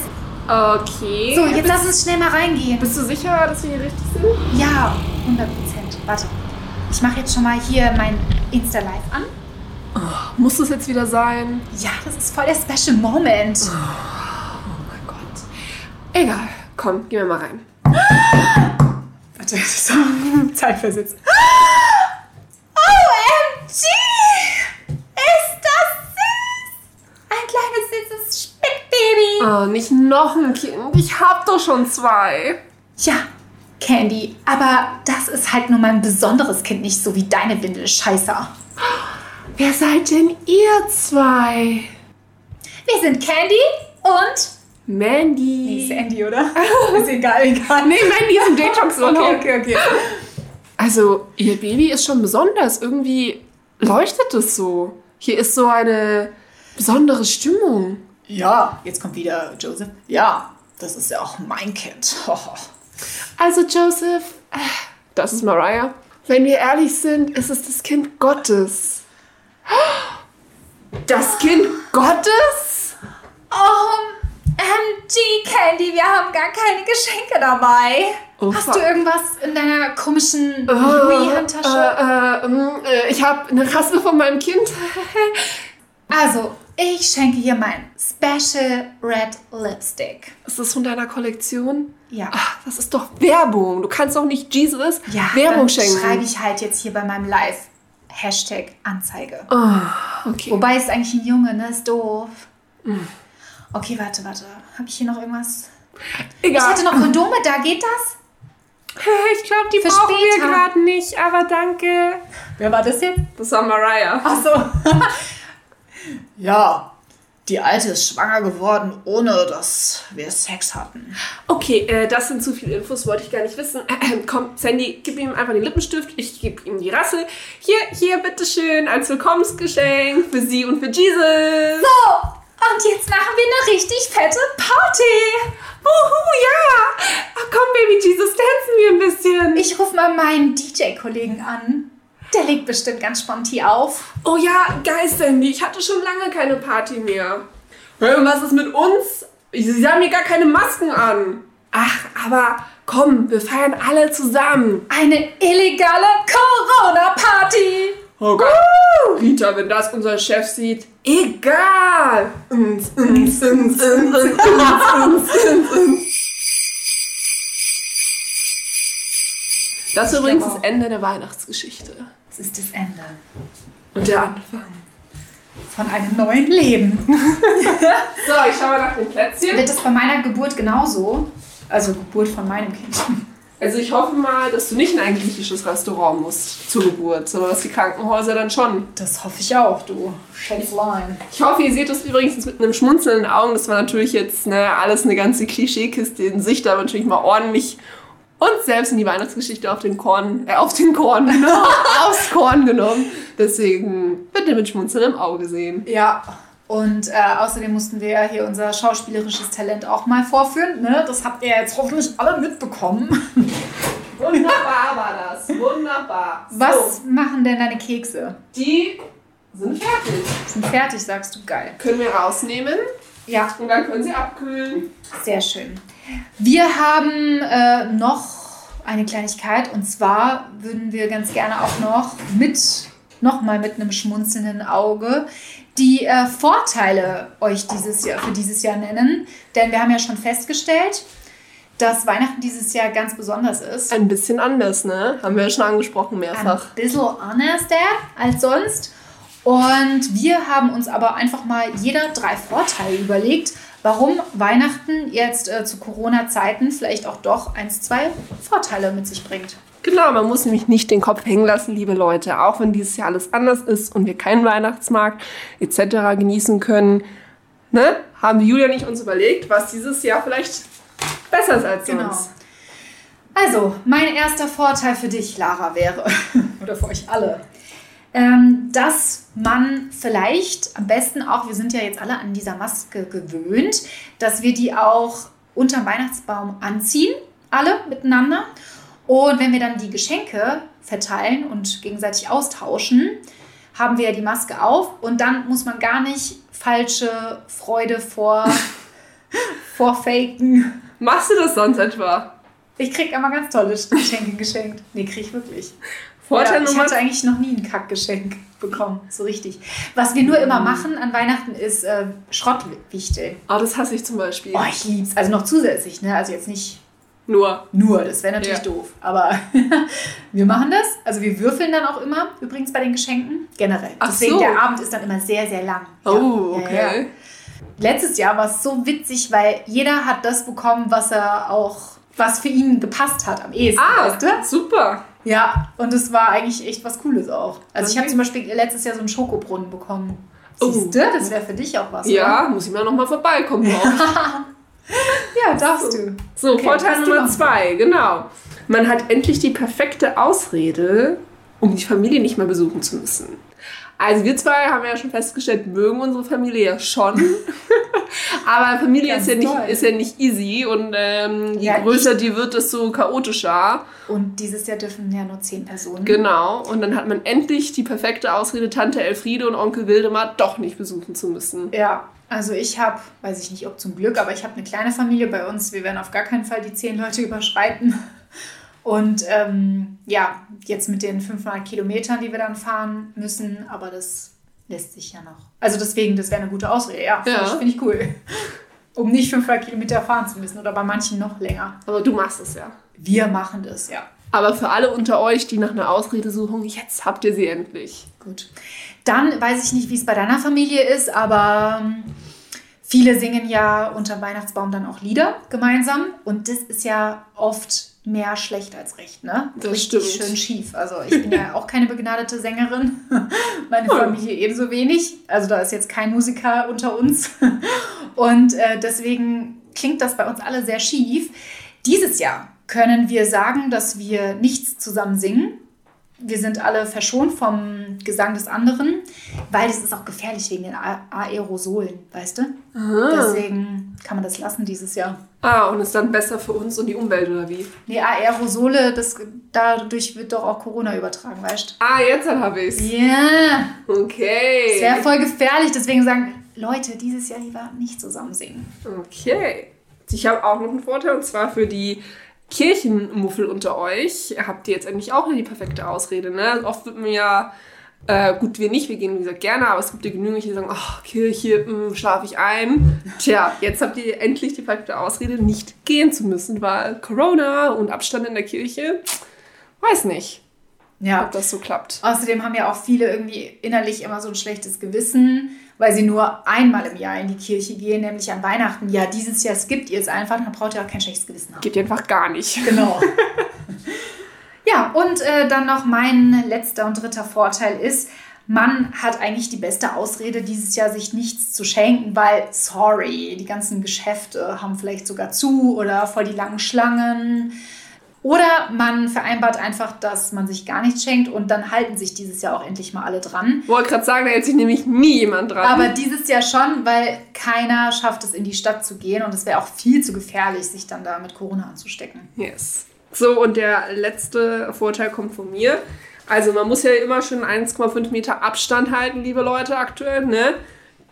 [SPEAKER 1] Okay.
[SPEAKER 2] So, jetzt
[SPEAKER 1] bist,
[SPEAKER 2] lass uns schnell mal reingehen.
[SPEAKER 1] bist du sicher, dass wir hier richtig sind?
[SPEAKER 2] Ja, 100 Prozent. Warte. Ich mache jetzt schon mal hier mein Insta-Live an.
[SPEAKER 1] Muss das jetzt wieder sein?
[SPEAKER 2] Ja, das ist voll der Special Moment.
[SPEAKER 1] Oh mein Gott. Egal. Komm, gehen wir mal rein.
[SPEAKER 2] Warte, so, Zeitversetzt. OMG! Ist das süß! Ein kleines süßes Speckbaby.
[SPEAKER 1] Oh, nicht noch ein Kind. Ich hab doch schon zwei.
[SPEAKER 2] Ja, Candy, aber das ist halt nur mein besonderes Kind, nicht so wie deine Windelscheißer.
[SPEAKER 1] Wer seid denn ihr zwei?
[SPEAKER 2] Wir sind Candy und
[SPEAKER 1] Mandy.
[SPEAKER 2] Nee, ist Andy, oder? ist egal, egal.
[SPEAKER 1] Nee, Mandy ist ein Detox-Woche.
[SPEAKER 2] Okay, okay, okay.
[SPEAKER 1] Also, ihr Baby ist schon besonders. Irgendwie leuchtet es so. Hier ist so eine besondere Stimmung.
[SPEAKER 2] Ja, jetzt kommt wieder Joseph. Ja, das ist ja auch mein Kind.
[SPEAKER 1] Also, Joseph, das ist Mariah. Wenn wir ehrlich sind, ist es das Kind Gottes. Das Kind Gottes?
[SPEAKER 2] Oh, MG Candy, wir haben gar keine Geschenke dabei.
[SPEAKER 1] Oh,
[SPEAKER 2] Hast du irgendwas in deiner komischen
[SPEAKER 1] Äh,
[SPEAKER 2] Louis-Handtasche?
[SPEAKER 1] ähm, äh, ich habe eine Rasse von meinem Kind.
[SPEAKER 2] Also, ich schenke hier mein Special Red Lipstick.
[SPEAKER 1] Ist das von deiner Kollektion?
[SPEAKER 2] Ja.
[SPEAKER 1] Ach, das ist doch Werbung. Du kannst doch nicht Jesus
[SPEAKER 2] Ja,
[SPEAKER 1] Werbung
[SPEAKER 2] dann
[SPEAKER 1] schenken.
[SPEAKER 2] schreibe ich halt jetzt hier bei meinem Live Hashtag Anzeige.
[SPEAKER 1] Ah, okay.
[SPEAKER 2] Wobei ist eigentlich ein Junge, ne? Ist doof.
[SPEAKER 1] Mm.
[SPEAKER 2] Okay, warte, warte. Habe ich hier noch irgendwas?
[SPEAKER 1] Egal.
[SPEAKER 2] Ich hatte noch Kondome, da geht das?
[SPEAKER 1] ich glaube, die
[SPEAKER 2] Für
[SPEAKER 1] brauchen wir
[SPEAKER 2] später.
[SPEAKER 1] gerade nicht, aber danke.
[SPEAKER 2] Wer war das jetzt?
[SPEAKER 1] Das war Mariah.
[SPEAKER 2] Ach so. ja, die Alte ist schwanger geworden, ohne dass wir Sex hatten.
[SPEAKER 1] Okay, äh, das sind zu viele Infos, wollte ich gar nicht wissen. Äh, komm, Sandy, gib ihm einfach den Lippenstift. Ich gebe ihm die Rassel. Hier, hier, bitteschön, als Willkommensgeschenk für Sie und für Jesus.
[SPEAKER 2] So, und jetzt machen wir eine richtig fette Party.
[SPEAKER 1] Uhu, ja. Ach, komm, Baby Jesus, tanzen wir ein bisschen.
[SPEAKER 2] Ich rufe mal meinen DJ-Kollegen an. Der legt bestimmt ganz spontan auf.
[SPEAKER 1] Oh ja, geil, Sandy. Ich hatte schon lange keine Party mehr. Und was ist mit uns? Sie haben hier gar keine Masken an. Ach, aber komm, wir feiern alle zusammen.
[SPEAKER 2] Eine illegale Corona-Party.
[SPEAKER 1] Oh Gott. Rita, wenn das unser Chef sieht, egal. Uns, uns, uns, uns, uns, uns, uns, uns. Das ist übrigens das Ende der Weihnachtsgeschichte.
[SPEAKER 2] Das ist das Ende
[SPEAKER 1] Und der Anfang.
[SPEAKER 2] von einem neuen Leben.
[SPEAKER 1] So, ich schau mal nach den Plätzchen.
[SPEAKER 2] Wird das bei meiner Geburt genauso? Also Geburt von meinem Kind.
[SPEAKER 1] Also ich hoffe mal, dass du nicht in ein griechisches Restaurant musst zur Geburt, sondern dass die Krankenhäuser dann schon.
[SPEAKER 2] Das hoffe ich auch, du Schätzlein.
[SPEAKER 1] Ich hoffe, ihr seht das übrigens mit einem Schmunzeln in den Augen. Das war natürlich jetzt ne, alles eine ganze Klischeekiste in sich, da natürlich mal ordentlich und selbst in die Weihnachtsgeschichte auf den Korn, äh, auf den Korn, ne, aufs Korn genommen. Deswegen bitte mit Schmunzeln im Auge sehen.
[SPEAKER 2] Ja. Und äh, außerdem mussten wir ja hier unser schauspielerisches Talent auch mal vorführen. Ne? Das habt ihr jetzt hoffentlich alle mitbekommen.
[SPEAKER 1] Wunderbar war das, wunderbar.
[SPEAKER 2] Was
[SPEAKER 1] So,
[SPEAKER 2] machen denn deine Kekse?
[SPEAKER 1] die sind fertig.
[SPEAKER 2] Sind fertig, sagst du. Geil.
[SPEAKER 1] Können wir rausnehmen
[SPEAKER 2] Ja,
[SPEAKER 1] und dann können sie abkühlen.
[SPEAKER 2] sehr schön. Wir haben äh, noch eine Kleinigkeit und zwar würden wir ganz gerne auch noch mit, nochmal mit einem schmunzelnden Auge, die äh, Vorteile euch dieses Jahr, für dieses Jahr nennen. Denn wir haben ja schon festgestellt, dass Weihnachten dieses Jahr ganz besonders ist.
[SPEAKER 1] Ein bisschen anders, ne? Haben wir ja schon angesprochen
[SPEAKER 2] Ein
[SPEAKER 1] mehrfach.
[SPEAKER 2] bisschen anders der als sonst. Und wir haben uns aber einfach mal jeder drei Vorteile überlegt, warum Weihnachten jetzt äh, zu Corona-Zeiten vielleicht auch doch eins, zwei Vorteile mit sich bringt.
[SPEAKER 1] Genau, man muss nämlich nicht den Kopf hängen lassen, liebe Leute. Auch wenn dieses Jahr alles anders ist und wir keinen Weihnachtsmarkt etc. genießen können, ne? haben Julia und ich uns überlegt, was dieses Jahr vielleicht besser ist als
[SPEAKER 2] Genau.
[SPEAKER 1] sonst.
[SPEAKER 2] Also, mein erster Vorteil für dich, Lara, wäre, oder für euch alle, ähm, dass man vielleicht am besten auch, wir sind ja jetzt alle an dieser Maske gewöhnt, dass wir die auch unterm Weihnachtsbaum anziehen, alle miteinander. Und wenn wir dann die Geschenke verteilen und gegenseitig austauschen, haben wir ja die Maske auf und dann muss man gar nicht falsche Freude vor, vorfaken.
[SPEAKER 1] Machst du das sonst etwa?
[SPEAKER 2] Ich krieg immer ganz tolle Geschenke geschenkt. Nee, krieg ich wirklich.
[SPEAKER 1] Vorteil
[SPEAKER 2] ja, ich hatte eigentlich noch nie ein Kackgeschenk bekommen, so richtig. Was wir nur immer machen an Weihnachten ist äh, Schrottwichteln.
[SPEAKER 1] Ah, das hasse ich zum Beispiel.
[SPEAKER 2] Oh, ich lieb's. Also noch zusätzlich, ne? Also jetzt nicht
[SPEAKER 1] Nur.
[SPEAKER 2] nur, das wäre natürlich
[SPEAKER 1] Ja.
[SPEAKER 2] doof. Aber wir machen das. Also wir würfeln dann auch immer, übrigens bei den Geschenken, generell.
[SPEAKER 1] Ach
[SPEAKER 2] Deswegen
[SPEAKER 1] so.
[SPEAKER 2] der Abend ist dann immer sehr, sehr lang.
[SPEAKER 1] Oh,
[SPEAKER 2] Ja,
[SPEAKER 1] okay.
[SPEAKER 2] ja. Letztes Jahr war es so witzig, weil jeder hat das bekommen, was er auch, was für ihn gepasst hat am ehesten,
[SPEAKER 1] Ah,
[SPEAKER 2] weißt du?
[SPEAKER 1] super.
[SPEAKER 2] Ja, und es war eigentlich echt was Cooles auch. Also ich habe zum Beispiel letztes Jahr so einen Schokobrunnen bekommen.
[SPEAKER 1] Oh.
[SPEAKER 2] Siehst du, das wäre für dich auch was.
[SPEAKER 1] Ja, muss ich mal nochmal vorbeikommen.
[SPEAKER 2] Ja, darfst du.
[SPEAKER 1] So,
[SPEAKER 2] Okay,
[SPEAKER 1] Vorteil Nummer zwei, genau. Man hat endlich die perfekte Ausrede, um die Familie nicht mehr besuchen zu müssen. Also wir zwei haben ja schon festgestellt, mögen unsere Familie ja schon. Aber Familie
[SPEAKER 2] Ganz
[SPEAKER 1] ist ja, nicht,
[SPEAKER 2] toll.
[SPEAKER 1] ist ja nicht easy und ähm, je
[SPEAKER 2] Ja,
[SPEAKER 1] größer die wird, desto chaotischer.
[SPEAKER 2] Und dieses Jahr dürfen ja nur zehn Personen.
[SPEAKER 1] Genau. Und dann hat man endlich die perfekte Ausrede, Tante Elfriede und Onkel Wildemar doch nicht besuchen zu müssen.
[SPEAKER 2] Ja, also ich habe, weiß ich nicht, ob zum Glück, aber ich habe eine kleine Familie bei uns. Wir werden auf gar keinen Fall die zehn Leute überschreiten. Und ähm, ja, jetzt mit den 500 Kilometern, die wir dann fahren müssen, aber das lässt sich ja noch. Also deswegen, das wäre eine gute Ausrede. Ja, finde
[SPEAKER 1] Ja.
[SPEAKER 2] ich, find ich cool. Um nicht 500 Kilometer fahren zu müssen oder bei manchen noch länger.
[SPEAKER 1] Aber du machst es ja.
[SPEAKER 2] Wir machen das, ja.
[SPEAKER 1] Aber für alle unter euch, die nach einer Ausrede suchen, jetzt habt ihr sie endlich.
[SPEAKER 2] Gut. Dann weiß ich nicht, wie es bei deiner Familie ist, aber ähm, viele singen ja unter Weihnachtsbaum dann auch Lieder gemeinsam. Und das ist ja oft mehr schlecht als recht, ne?
[SPEAKER 1] Das
[SPEAKER 2] Richtig
[SPEAKER 1] stimmt.
[SPEAKER 2] schön schief. Also ich bin ja auch keine begnadete Sängerin. Meine. Familie ebenso wenig. Also da ist jetzt kein Musiker unter uns. Und äh, deswegen klingt das bei uns alle sehr schief. Dieses Jahr können wir sagen, dass wir nichts zusammen singen. Wir sind alle verschont vom Gesang des anderen, weil das ist auch gefährlich wegen den A- Aerosolen, weißt du? Deswegen kann man das lassen dieses Jahr.
[SPEAKER 1] Ah, und ist dann besser für uns und die Umwelt, oder wie?
[SPEAKER 2] Nee, Aerosole, das, dadurch wird doch auch Corona übertragen, weißt
[SPEAKER 1] Ah, jetzt habe ich's.
[SPEAKER 2] du? Ja,
[SPEAKER 1] Okay.
[SPEAKER 2] das wäre voll gefährlich. Deswegen sagen Leute, dieses Jahr lieber nicht zusammen singen.
[SPEAKER 1] Okay. Ich habe auch noch einen Vorteil, und zwar für die Kirchenmuffel unter euch. Habt ihr jetzt endlich auch die perfekte Ausrede, ne? Oft wird mir ja, äh, gut, wir nicht, wir gehen, wie gesagt, gerne, aber es gibt ja genügend, die sagen, ach, Kirche, mh, schlafe ich ein. Tja, jetzt habt ihr endlich die perfekte Ausrede, nicht gehen zu müssen, weil Corona und Abstand in der Kirche, weiß nicht,
[SPEAKER 2] Ja.
[SPEAKER 1] ob das so klappt.
[SPEAKER 2] Außerdem haben ja auch viele irgendwie innerlich immer so ein schlechtes Gewissen, weil sie nur einmal im Jahr in die Kirche gehen, nämlich an Weihnachten. Ja, dieses Jahr skippt ihr es einfach, dann braucht ihr auch kein schlechtes Gewissen haben.
[SPEAKER 1] Geht ihr einfach gar nicht.
[SPEAKER 2] Genau. ja, und äh, dann noch mein letzter und dritter Vorteil ist, man hat eigentlich die beste Ausrede, dieses Jahr sich nichts zu schenken, weil, sorry, die ganzen Geschäfte haben vielleicht sogar zu oder voll die langen Schlangen. Oder man vereinbart einfach, dass man sich gar nichts schenkt und dann halten sich dieses Jahr auch endlich mal alle dran.
[SPEAKER 1] Wollte gerade sagen, da hält sich nämlich nie jemand dran.
[SPEAKER 2] Aber dieses Jahr schon, weil keiner schafft es, in die Stadt zu gehen und es wäre auch viel zu gefährlich, sich dann da mit Corona anzustecken.
[SPEAKER 1] Yes. So, und der letzte Vorteil kommt von mir. Also man muss ja immer schon 1,5 Meter Abstand halten, liebe Leute, aktuell, ne?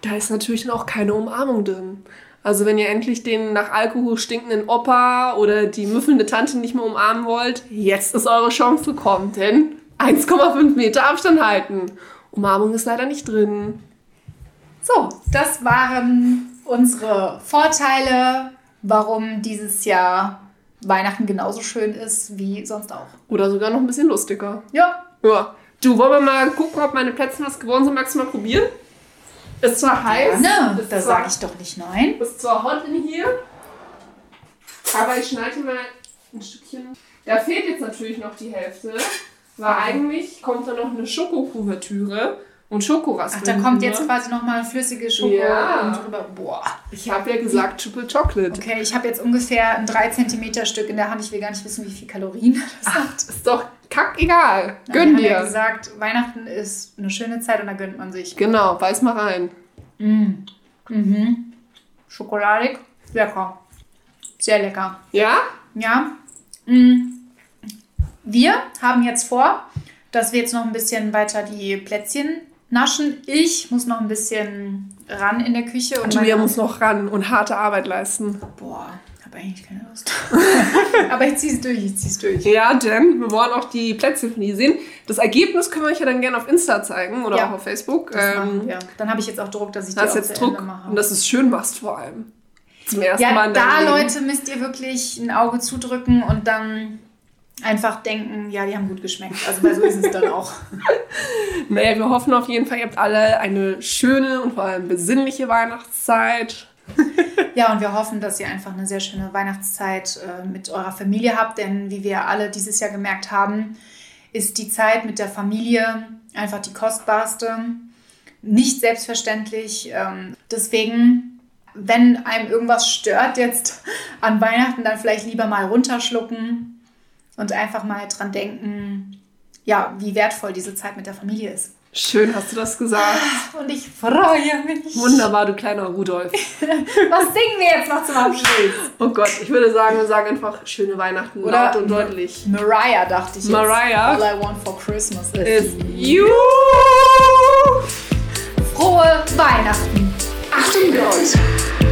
[SPEAKER 1] Da ist natürlich dann auch keine Umarmung drin. Also wenn ihr endlich den nach Alkohol stinkenden Opa oder die müffelnde Tante nicht mehr umarmen wollt, jetzt ist eure Chance gekommen, denn 1,5 Meter Abstand halten. Umarmung ist leider nicht drin.
[SPEAKER 2] So, das waren unsere Vorteile, warum dieses Jahr Weihnachten genauso schön ist wie sonst auch.
[SPEAKER 1] Oder sogar noch ein bisschen lustiger.
[SPEAKER 2] Ja,
[SPEAKER 1] Ja. Du, wollen wir mal gucken, ob meine Plätzchen was geworden sind? Magst du mal probieren? Ist zwar heiß.
[SPEAKER 2] ne,
[SPEAKER 1] ist
[SPEAKER 2] da sage ich doch nicht nein.
[SPEAKER 1] Ist zwar hot in hier, aber ich schneide mal ein Stückchen. Da fehlt jetzt natürlich noch die Hälfte, weil eigentlich kommt da noch eine Schokokuvertüre und
[SPEAKER 2] Ach,
[SPEAKER 1] Schokoraspeln.
[SPEAKER 2] da kommt jetzt quasi nochmal flüssige Schoko
[SPEAKER 1] Ja.
[SPEAKER 2] drüber. Boah.
[SPEAKER 1] Ich habe ja gesagt Triple Chocolate.
[SPEAKER 2] Okay, ich habe jetzt ungefähr ein 3 cm Stück in der Hand. Ich will gar nicht wissen, wie viel Kalorien das hat.
[SPEAKER 1] Ist doch kackegal. Gönn
[SPEAKER 2] haben ja
[SPEAKER 1] dir.
[SPEAKER 2] gesagt, Weihnachten ist eine schöne Zeit und da gönnt man sich.
[SPEAKER 1] Genau, beiß mal rein.
[SPEAKER 2] Mhm. Schokoladig, lecker. Sehr lecker.
[SPEAKER 1] Ja?
[SPEAKER 2] Ja. Mm. Wir haben jetzt vor, dass wir jetzt noch ein bisschen weiter die Plätzchen naschen. Ich muss noch ein bisschen ran in der Küche. Und
[SPEAKER 1] Julia muss noch ran und harte Arbeit leisten.
[SPEAKER 2] Boah, habe eigentlich keine Lust. Aber ich zieh's durch, ich zieh's durch.
[SPEAKER 1] Ja, denn wir wollen auch die Plätzchen von ihr sehen. Das Ergebnis können wir euch ja dann gerne auf Insta zeigen oder
[SPEAKER 2] Ja.
[SPEAKER 1] auch auf Facebook.
[SPEAKER 2] Das
[SPEAKER 1] Ähm,
[SPEAKER 2] wir. Dann habe ich jetzt auch Druck, dass ich auch
[SPEAKER 1] jetzt Druck
[SPEAKER 2] mache.
[SPEAKER 1] und dass du es schön machst vor allem. Zum ersten Mal
[SPEAKER 2] ja,
[SPEAKER 1] in
[SPEAKER 2] da
[SPEAKER 1] Leben.
[SPEAKER 2] Leute müsst ihr wirklich ein Auge zudrücken und dann einfach denken, ja, die haben gut geschmeckt. Also weil so ist es dann auch.
[SPEAKER 1] Naja, wir hoffen auf jeden Fall, ihr habt alle eine schöne und vor allem besinnliche Weihnachtszeit.
[SPEAKER 2] Ja, und wir hoffen, dass ihr einfach eine sehr schöne Weihnachtszeit äh, mit eurer Familie habt, denn wie wir alle dieses Jahr gemerkt haben, ist die Zeit mit der Familie einfach die kostbarste. Nicht selbstverständlich. Ähm, deswegen wenn einem irgendwas stört jetzt an Weihnachten, dann vielleicht lieber mal runterschlucken und einfach mal dran denken, ja, wie wertvoll diese Zeit mit der Familie ist.
[SPEAKER 1] Schön hast du das gesagt.
[SPEAKER 2] Und ich freue mich.
[SPEAKER 1] Wunderbar, du kleiner Rudolf.
[SPEAKER 2] Was singen wir jetzt noch zum Abschluss?
[SPEAKER 1] Oh Gott, ich würde sagen, wir sagen einfach schöne Weihnachten,
[SPEAKER 2] Oder-
[SPEAKER 1] laut und deutlich.
[SPEAKER 2] Mariah dachte ich jetzt.
[SPEAKER 1] Mariah?
[SPEAKER 2] All I want for Christmas is
[SPEAKER 1] Ist you.
[SPEAKER 2] frohe Weihnachten.
[SPEAKER 1] Achtung, Gott.